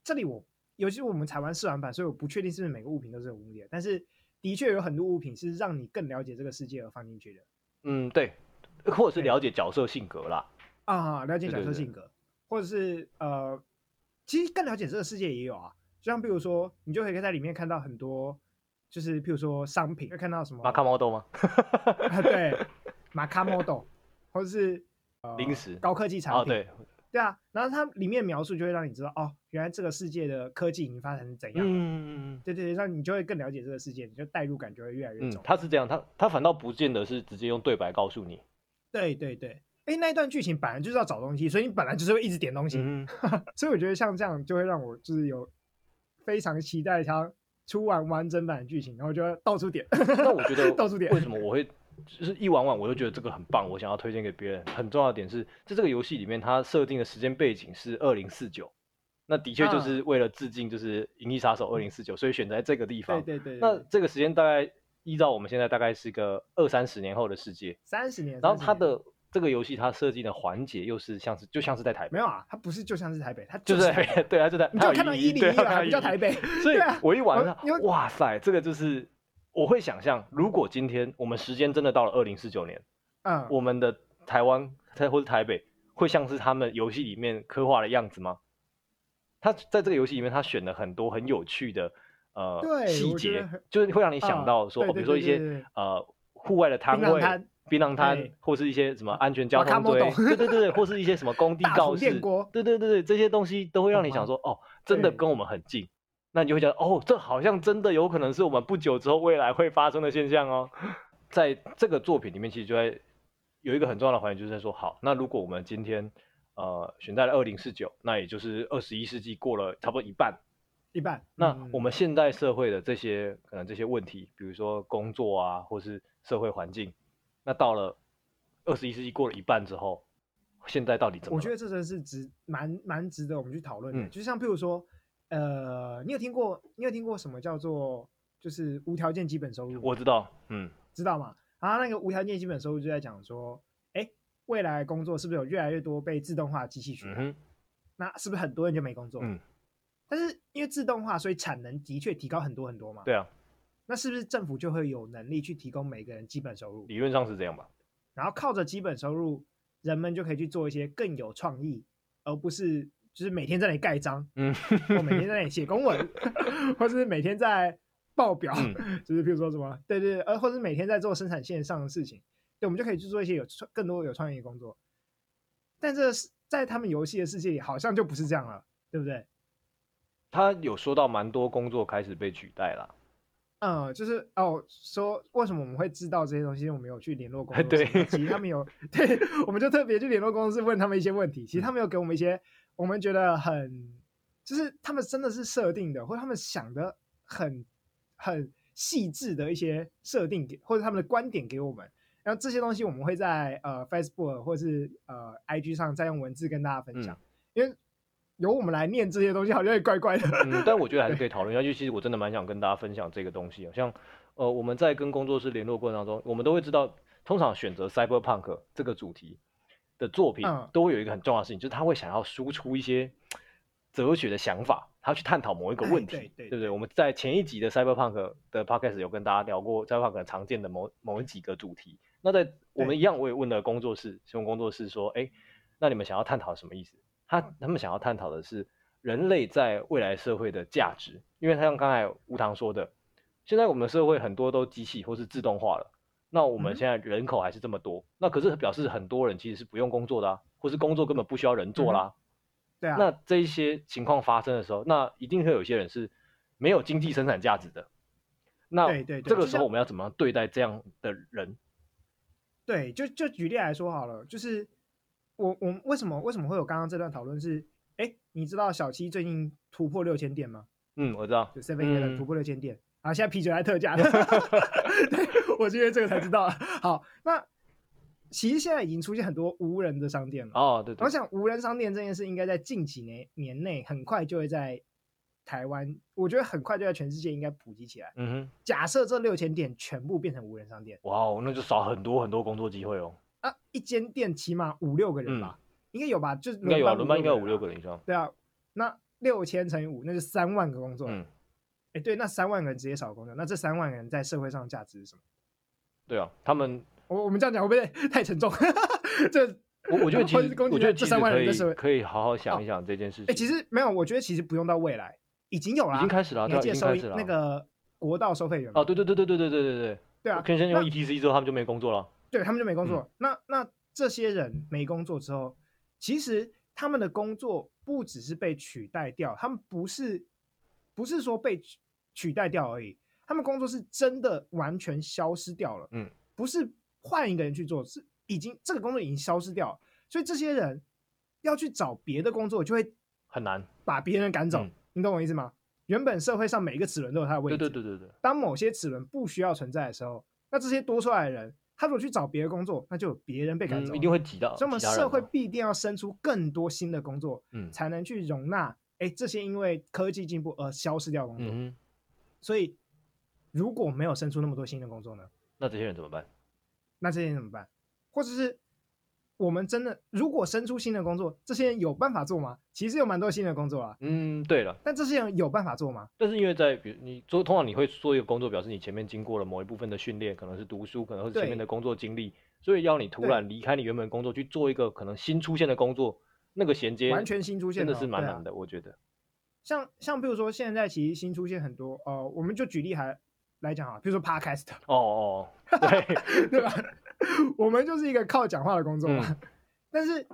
这里我尤其是我们才玩试玩版，所以我不确定是不是每个物品都是有目的的。但是的确有很多物品是让你更了解这个世界而放进去的。嗯，对，或者是了解角色性格啦。啊，了解角色性格，或者是呃，其实更了解这个世界也有啊。就像比如说，你就可以在里面看到很多，就是譬如说商品，会看到什么？马卡 model 吗？啊、对，马卡 model。或者是零食、呃、高科技产品，哦、对对啊，然后它里面描述就会让你知道哦，原来这个世界的科技已经发展成怎样，嗯，对对对，让你就会更了解这个世界，你就代入感就会越来越重。他、嗯、是这样，他他反倒不见得是直接用对白告诉你。对对对，哎，那一段剧情本来就是要找东西，所以你本来就是会一直点东西，嗯、所以我觉得像这样就会让我就是有非常期待它出完完整版的剧情，然后就要到处点。那我觉得 到处点，为什么我会？就是一玩玩，我就觉得这个很棒，我想要推荐给别人。很重要的点是，在这个游戏里面，它设定的时间背景是二零四九，那的确就是为了致敬，就是《银翼杀手二零四九》，所以选在这个地方。对对对。那这个时间大概依照我们现在大概是个二三十年后的世界。三十年。然后它的这个游戏它设计的环节又是像是就像是在台北。没有啊，它不是就像是台北，它就是台北。对啊，就在。你就看到一零一啊，叫台北。所以我一玩上，哇塞，这个就是。我会想象，如果今天我们时间真的到了二零四九年，嗯，我们的台湾，或者台北，会像是他们游戏里面刻画的样子吗？他在这个游戏里面，他选了很多很有趣的呃细节，就是会让你想到说，哦，比如说一些呃户外的摊位、槟榔摊，或是一些什么安全交通锥，对对对，或是一些什么工地告示，对对对对，这些东西都会让你想说，哦，真的跟我们很近。那你就会觉得，哦，这好像真的有可能是我们不久之后未来会发生的现象哦。在这个作品里面，其实就在有一个很重要的环节，就是在说，好，那如果我们今天呃选在了二零四九，那也就是二十一世纪过了差不多一半，一半。那我们现代社会的这些可能这些问题，比如说工作啊，或是社会环境，那到了二十一世纪过了一半之后，现在到底怎么？我觉得这真是值蛮蛮值得我们去讨论的。嗯，就像譬如说。呃，你有听过？你有听过什么叫做就是无条件基本收入？我知道，嗯，知道吗？然后那个无条件基本收入就在讲说，哎，未来工作是不是有越来越多被自动化机器取代？嗯，那是不是很多人就没工作？嗯。但是因为自动化，所以产能的确提高很多很多嘛。对啊。那是不是政府就会有能力去提供每个人基本收入？理论上是这样吧。然后靠着基本收入，人们就可以去做一些更有创意，而不是就是每天在那里盖章，嗯，或每天在那里写公文，或者是每天在报表，嗯、就是比如说什么，对对，呃，或者是每天在做生产线上的事情，对，我们就可以去做一些有更多有创意的工作。但这是在他们游戏的世界里，好像就不是这样了，对不对？他有说到蛮多工作开始被取代了。嗯，就是哦，说为什么我们会知道这些东西？我们有去联络公司，对，其实他们有，对，我们就特别去联络公司问他们一些问题。其实他们有给我们一些我们觉得很，就是他们真的是设定的，或者他们想的很很细致的一些设定给，或者他们的观点给我们。然后这些东西我们会在呃 Facebook 或是呃 IG 上再用文字跟大家分享，嗯、因为。由我们来念这些东西，好像也怪怪的。嗯，但我觉得还是可以讨论一下。就其实我真的蛮想跟大家分享这个东西。像呃，我们在跟工作室联络过程当中，我们都会知道，通常选择 Cyberpunk 这个主题的作品，都会有一个很重要的事情，就是他会想要输出一些哲学的想法，他去探讨某一个问题，对不对？我们在前一集的 Cyberpunk 的 Podcast 有跟大家聊过 Cyberpunk 常见的某某几个主题。那在我们一样，我也问了工作室，新闻工作室说，哎，那你们想要探讨什么意思？他他们想要探讨的是人类在未来社会的价值，因为他像刚才吴糖说的，现在我们的社会很多都机器或是自动化了，那我们现在人口还是这么多，那可是表示很多人其实是不用工作的啊，或是工作根本不需要人做啦。对啊。那这一些情况发生的时候，那一定会有些人是没有经济生产价值的。那对对，这个时候我们要怎么样对待这样的人？对，就就举例来说好了，就是。我我为什么为什么会有刚刚这段讨论是？哎，你知道小七最近突破六千点吗？嗯，我知道，就 Seven Eleven 突破六千点，啊、嗯，现在啤酒还特价，对，我今天这个才知道。好，那其实现在已经出现很多无人的商店了。哦，对，对，我想无人商店这件事应该在近几年年内很快就会在台湾，我觉得很快就在全世界应该普及起来。嗯哼，假设这六千店全部变成无人商店，哇哦，那就少很多很多工作机会哦。啊，一间店起码五六个人吧，嗯、应该有吧？就应该有啊，轮班应该有五六个人以上。对啊，那六千乘以五，那是三万个工作。嗯，哎，对，那三万个人直接少工作，那这三万个人在社会上的价值是什么？对啊，他们我我们这样讲会不会 太沉重？这我我觉得其实我觉得这三万人的社会可以好好想一想这件事情。哎、哦，其实没有，我觉得其实不用到未来，已经有了，已经开始了，对，已经开始了。那个国道收费员哦，对对对对对对对对对对啊，可以先用 ETC 之后，他们就没工作了。对他们就没工作，嗯、那那。这些人没工作之后，其实他们的工作不只是被取代掉，他们不是不是说被取代掉而已，他们工作是真的完全消失掉了。嗯，不是换一个人去做，是已经这个工作已经消失掉了，所以这些人要去找别的工作就会很难把别人赶走。嗯、你懂我意思吗？原本社会上每一个齿轮都有它的位置，对对对对对。当某些齿轮不需要存在的时候，那这些多出来的人。他如果去找别的工作，那就有别人被赶走，嗯，一定会提到。所以，我们社会必定要生出更多新的工作，嗯，才能去容纳哎这些因为科技进步而消失掉的工作。嗯，所以，如果没有生出那么多新的工作呢？那这些人怎么办？那这些人怎么办？或者是？我们真的如果生出新的工作，这些人有办法做吗？其实有蛮多新的工作啊。嗯，对了，但这些人有办法做吗？但是因为在比如你做，通常你会做一个工作，表示你前面经过了某一部分的训练，可能是读书，可能是前面的工作经历，所以要你突然离开你原本工作去做一个可能新出现的工作，那个衔接完全新出现的真的是蛮难的，我觉得。像像比如说现在其实新出现很多，呃，我们就举例还来讲啊，比如说 Podcast。哦哦，对 对吧？我们就是一个靠讲话的工作嘛。嗯 但是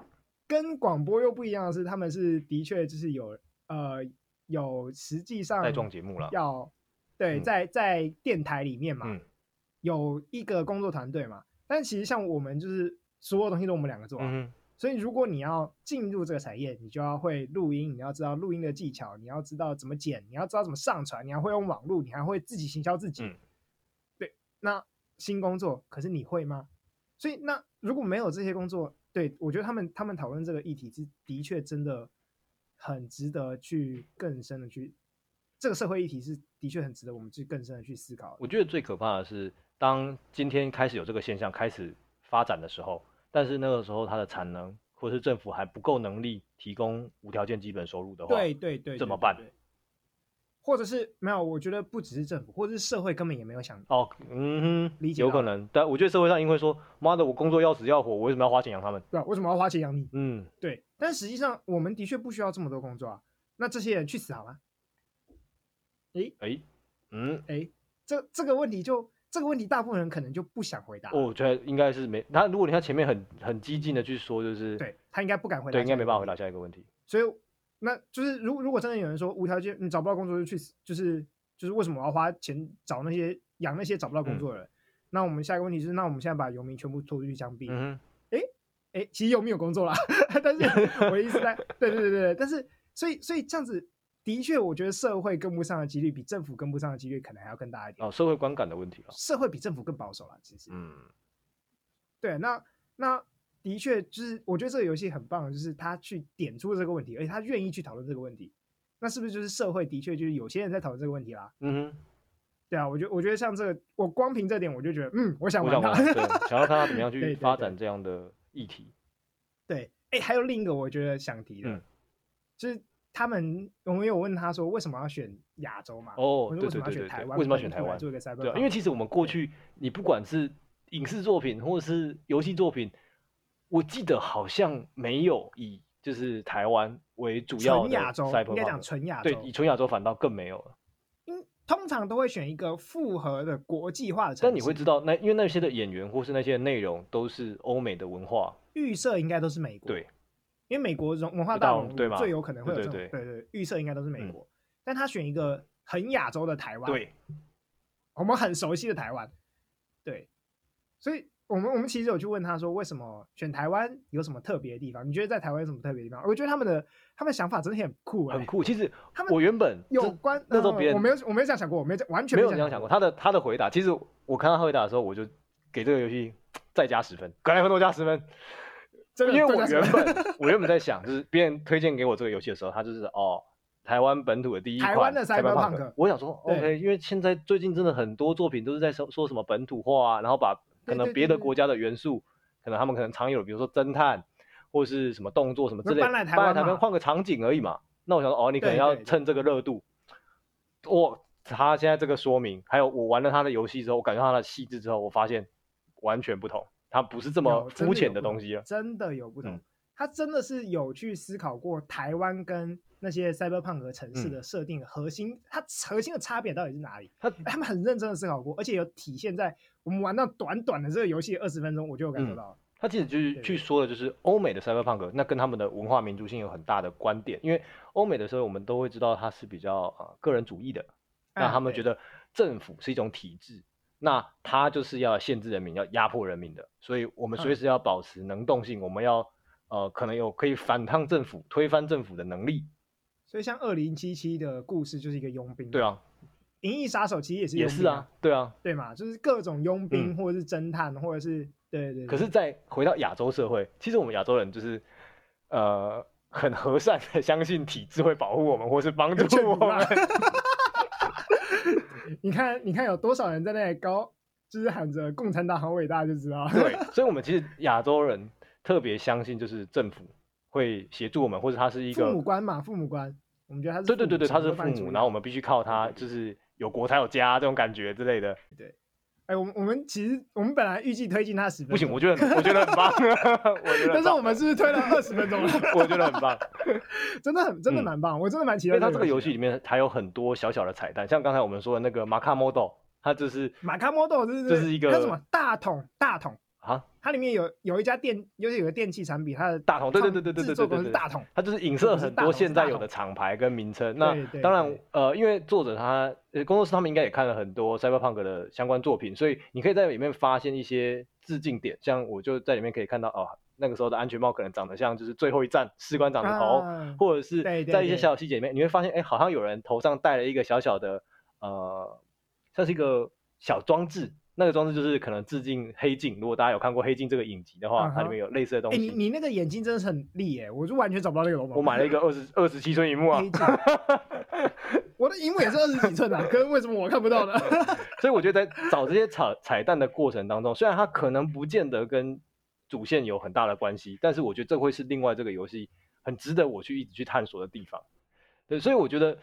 跟广播又不一样的是，他们是的确就是有呃有实际上带状节目了，要对在在电台里面嘛，嗯、有一个工作团队嘛。但其实像我们就是所有东西都我们两个做，嗯、所以如果你要进入这个产业，你就要会录音，你要知道录音的技巧，你要知道怎么剪，你要知道怎么上传，你还会用网络，你还会自己行销自己。嗯、对，那新工作可是你会吗？所以那如果没有这些工作，对，我觉得他们他们讨论这个议题是的确真的很值得去更深的去，这个社会议题是的确很值得我们去更深的去思考。我觉得最可怕的是，当今天开始有这个现象开始发展的时候，但是那个时候它的产能或者是政府还不够能力提供无条件基本收入的话，对对对，怎么办？或者是没有，我觉得不只是政府，或者是社会根本也没有想哦，嗯哼，理解有可能，但我觉得社会上因为说，妈的，我工作要死要活，我为什么要花钱养他们？对啊，为什么要花钱养你？嗯，对，但实际上我们的确不需要这么多工作啊，那这些人去死好吗？诶诶，嗯，诶，这这个问题就这个问题，大部分人可能就不想回答。我觉得应该是没他，如果你看前面很很激进的去说，就是对他应该不敢回答，对，应该没办法回答下一个问题，所以。那就是，如如果真的有人说无条件你找不到工作就去死，就是就是为什么我要花钱找那些养那些找不到工作的人？嗯、那我们下一个问题是，那我们现在把游民全部拖出去枪毙？嗯哎哎，其实游民有工作啦，但是 我的意思在，对对对对，但是所以所以这样子的确，我觉得社会跟不上的几率比政府跟不上的几率可能还要更大一点。哦，社会观感的问题啊，社会比政府更保守了，其实。嗯，对，那那。的确，就是我觉得这个游戏很棒，就是他去点出这个问题，而且他愿意去讨论这个问题。那是不是就是社会的确就是有些人在讨论这个问题啦？嗯哼，对啊，我觉得我觉得像这个，我光凭这点我就觉得，嗯，我想玩他，对，想要看他怎么样去发展这样的议题。对，哎，还有另一个我觉得想提的，嗯、就是他们我们有问他说为什么要选亚洲嘛？哦，为什么要选台湾？为什么要选台湾？做一个 Cyberpunk？对，因为其实我们过去你不管是影视作品或者是游戏作品。我记得好像没有以就是台湾为主要的纯亚洲，应该讲纯亚洲。对，以纯亚洲反倒更没有了。因通常都会选一个复合的国际化的城市。但你会知道，那因为那些的演员或是那些内容都是欧美的文化，预设应该都是美国。对，因为美国文文化大熔炉最有可能会有这种。对对，对对，预设应该都是美国。嗯、但他选一个很亚洲的台湾，对，我们很熟悉的台湾，对，所以。我们我们其实有去问他说，为什么选台湾有什么特别的地方？你觉得在台湾有什么特别的地方？我觉得他们的他们想法真的很酷，欸，很酷。其实他们我原本有关那时候别人我没有我没有这样想过，我没完全没有这样想过。他的他的回答，其实我看到他回答的时候，我就给这个游戏再加十分，格莱芬多加十分。真的因为我原本我原本在想，就是别人推荐给我这个游戏的时候，他就是哦，台湾本土的第一款台湾的 Cyberpunk。我想说，OK，因为现在最近真的很多作品都是在说说什么本土化啊，然后把。可能别的国家的元素，可能他们可能常有，比如说侦探，或是什么动作什么之类，搬来台湾换个场景而已嘛。那我想说，哦，你可能要趁这个热度。我他现在这个说明，还有我玩了他的游戏之后，我感觉他的细致之后，我发现完全不同，他不是这么肤浅的东西了，真的有不同。他真的是有去思考过台湾跟那些 Cyberpunk 城市的设定的核心，它核心的差别到底是哪里？他他们很认真的思考过，而且有体现在。我们玩到短短的这个游戏二十分钟，我就有感受到了。他其实就是去说的，就是欧美的 Cyberpunk，那跟他们的文化民族性有很大的观点。因为欧美的时候，我们都会知道它是比较呃个人主义的，那他们觉得政府是一种体制，那他就是要限制人民，要压迫人民的。所以我们随时要保持能动性，我们要呃可能有可以反抗政府、推翻政府的能力。所以像二零七七的故事就是一个佣兵。对啊。《银翼杀手》其实也是、啊、也是啊，对啊，对嘛，就是各种佣兵，或者是侦探，嗯、或者是对，对对。可是再回到亚洲社会，其实我们亚洲人就是呃很和善的，相信体制会保护我们，或是帮助 我们。你看，你看有多少人在那里高，就是喊着“共产党好伟大”，就知道。对，所以，我们其实亚洲人特别相信，就是政府会协助我们，或者他是一个父母官嘛，父母官。我们觉得他是对对对对，他是父母，然后我们必须靠他，就是。有国才有家这种感觉之类的，对，哎、欸，我们我们其实我们本来预计推进他十分钟，不行，我觉得我觉得很棒，我觉得，但是我们是不是推了二十分钟了？我觉得很棒，真的很真的蛮棒，嗯、我真的蛮期待。因为他这个游戏里面还有很多小小的彩蛋，像刚才我们说的那个马卡莫豆，他就是马卡莫豆，就是这是一个什么大桶大桶啊。它里面有有一家电，尤其有个电器产品，它的大桶，对对对对对对对对，是大桶，它就是影射很多现在有的厂牌跟名称。那当然，呃，因为作者他呃工作室他们应该也看了很多 Cyberpunk 的相关作品，所以你可以在里面发现一些致敬点。像我就在里面可以看到，哦，那个时候的安全帽可能长得像就是最后一站士官长的头，啊、或者是在一些小小细节里面，你会发现，哎，好像有人头上戴了一个小小的，呃，像是一个小装置。那个装置就是可能致敬黑镜，如果大家有看过黑镜这个影集的话，uh huh. 它里面有类似的东西。欸、你你那个眼睛真的是很利耶，我就完全找不到那个。我买了一个 二十二十七寸荧幕啊，我的荧幕也是二十几寸啊，可是为什么我看不到呢？所以我觉得在找这些彩彩蛋的过程当中，虽然它可能不见得跟主线有很大的关系，但是我觉得这会是另外这个游戏很值得我去一直去探索的地方。对，所以我觉得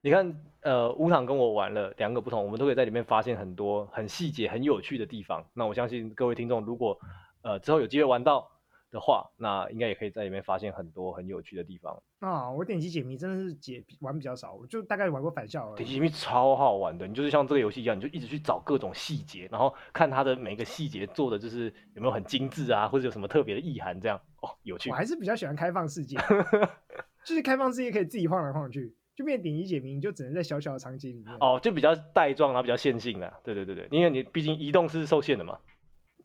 你看，呃，乌糖跟我玩了两个不同，我们都可以在里面发现很多很细节、很有趣的地方。那我相信各位听众，如果呃之后有机会玩到。的话，那应该也可以在里面发现很多很有趣的地方啊！我点击解谜真的是解玩比较少，我就大概玩过返校而已。点击解谜超好玩的，你就是像这个游戏一样，你就一直去找各种细节，然后看它的每个细节做的就是有没有很精致啊，或者有什么特别的意涵，这样哦，有趣。我还是比较喜欢开放世界，就是开放世界可以自己晃来晃去，就变顶级解谜，你就只能在小小的场景里面哦，就比较带状，然后比较线性的，对对对对，因为你毕竟移动是受限的嘛。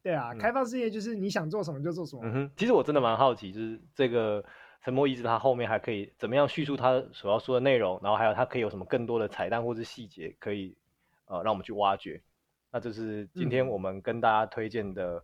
对啊，开放世界就是你想做什么就做什么。嗯哼，其实我真的蛮好奇，就是这个沉默遗址它后面还可以怎么样叙述它所要说的内容，然后还有它可以有什么更多的彩蛋或是细节可以呃让我们去挖掘。那这是今天我们跟大家推荐的、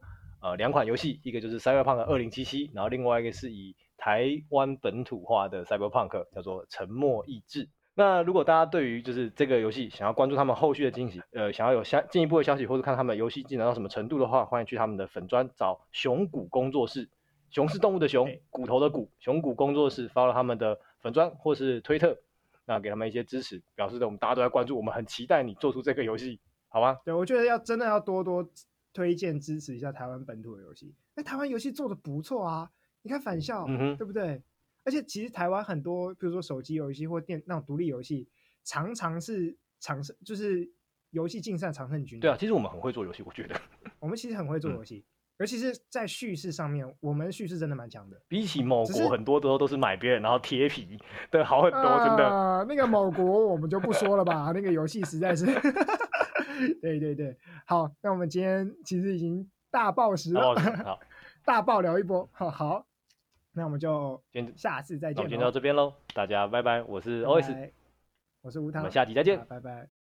嗯、呃两款游戏，一个就是 Cyberpunk 2077，然后另外一个是以台湾本土化的 Cyberpunk，叫做沉默意志。那如果大家对于就是这个游戏想要关注他们后续的惊喜，呃，想要有相进一步的消息，或者看他们游戏进展到什么程度的话，欢迎去他们的粉专找熊谷工作室，熊是动物的熊，骨头的骨，熊谷工作室发了他们的粉专或是推特，那给他们一些支持，表示的我们大家都在关注，我们很期待你做出这个游戏，好吗？对，我觉得要真的要多多推荐支持一下台湾本土的游戏，那台湾游戏做的不错啊，你看返校，嗯，对不对？而且其实台湾很多，比如说手机游戏或电那种独立游戏，常常是常胜，就是游戏竞赛常胜军。对啊，其实我们很会做游戏，我觉得。我们其实很会做游戏，嗯、尤其是在叙事上面，我们叙事真的蛮强的。比起某国，很多都都是买别人然后贴皮，对，好很多，真的。呃、那个某国我们就不说了吧，那个游戏实在是。对对对，好，那我们今天其实已经大爆时了，好，大爆聊一波，好好。那我们就先下次再见。那我们就到这边喽，大家拜拜。我是 OS，我是吴糖，我们下期再见，拜拜。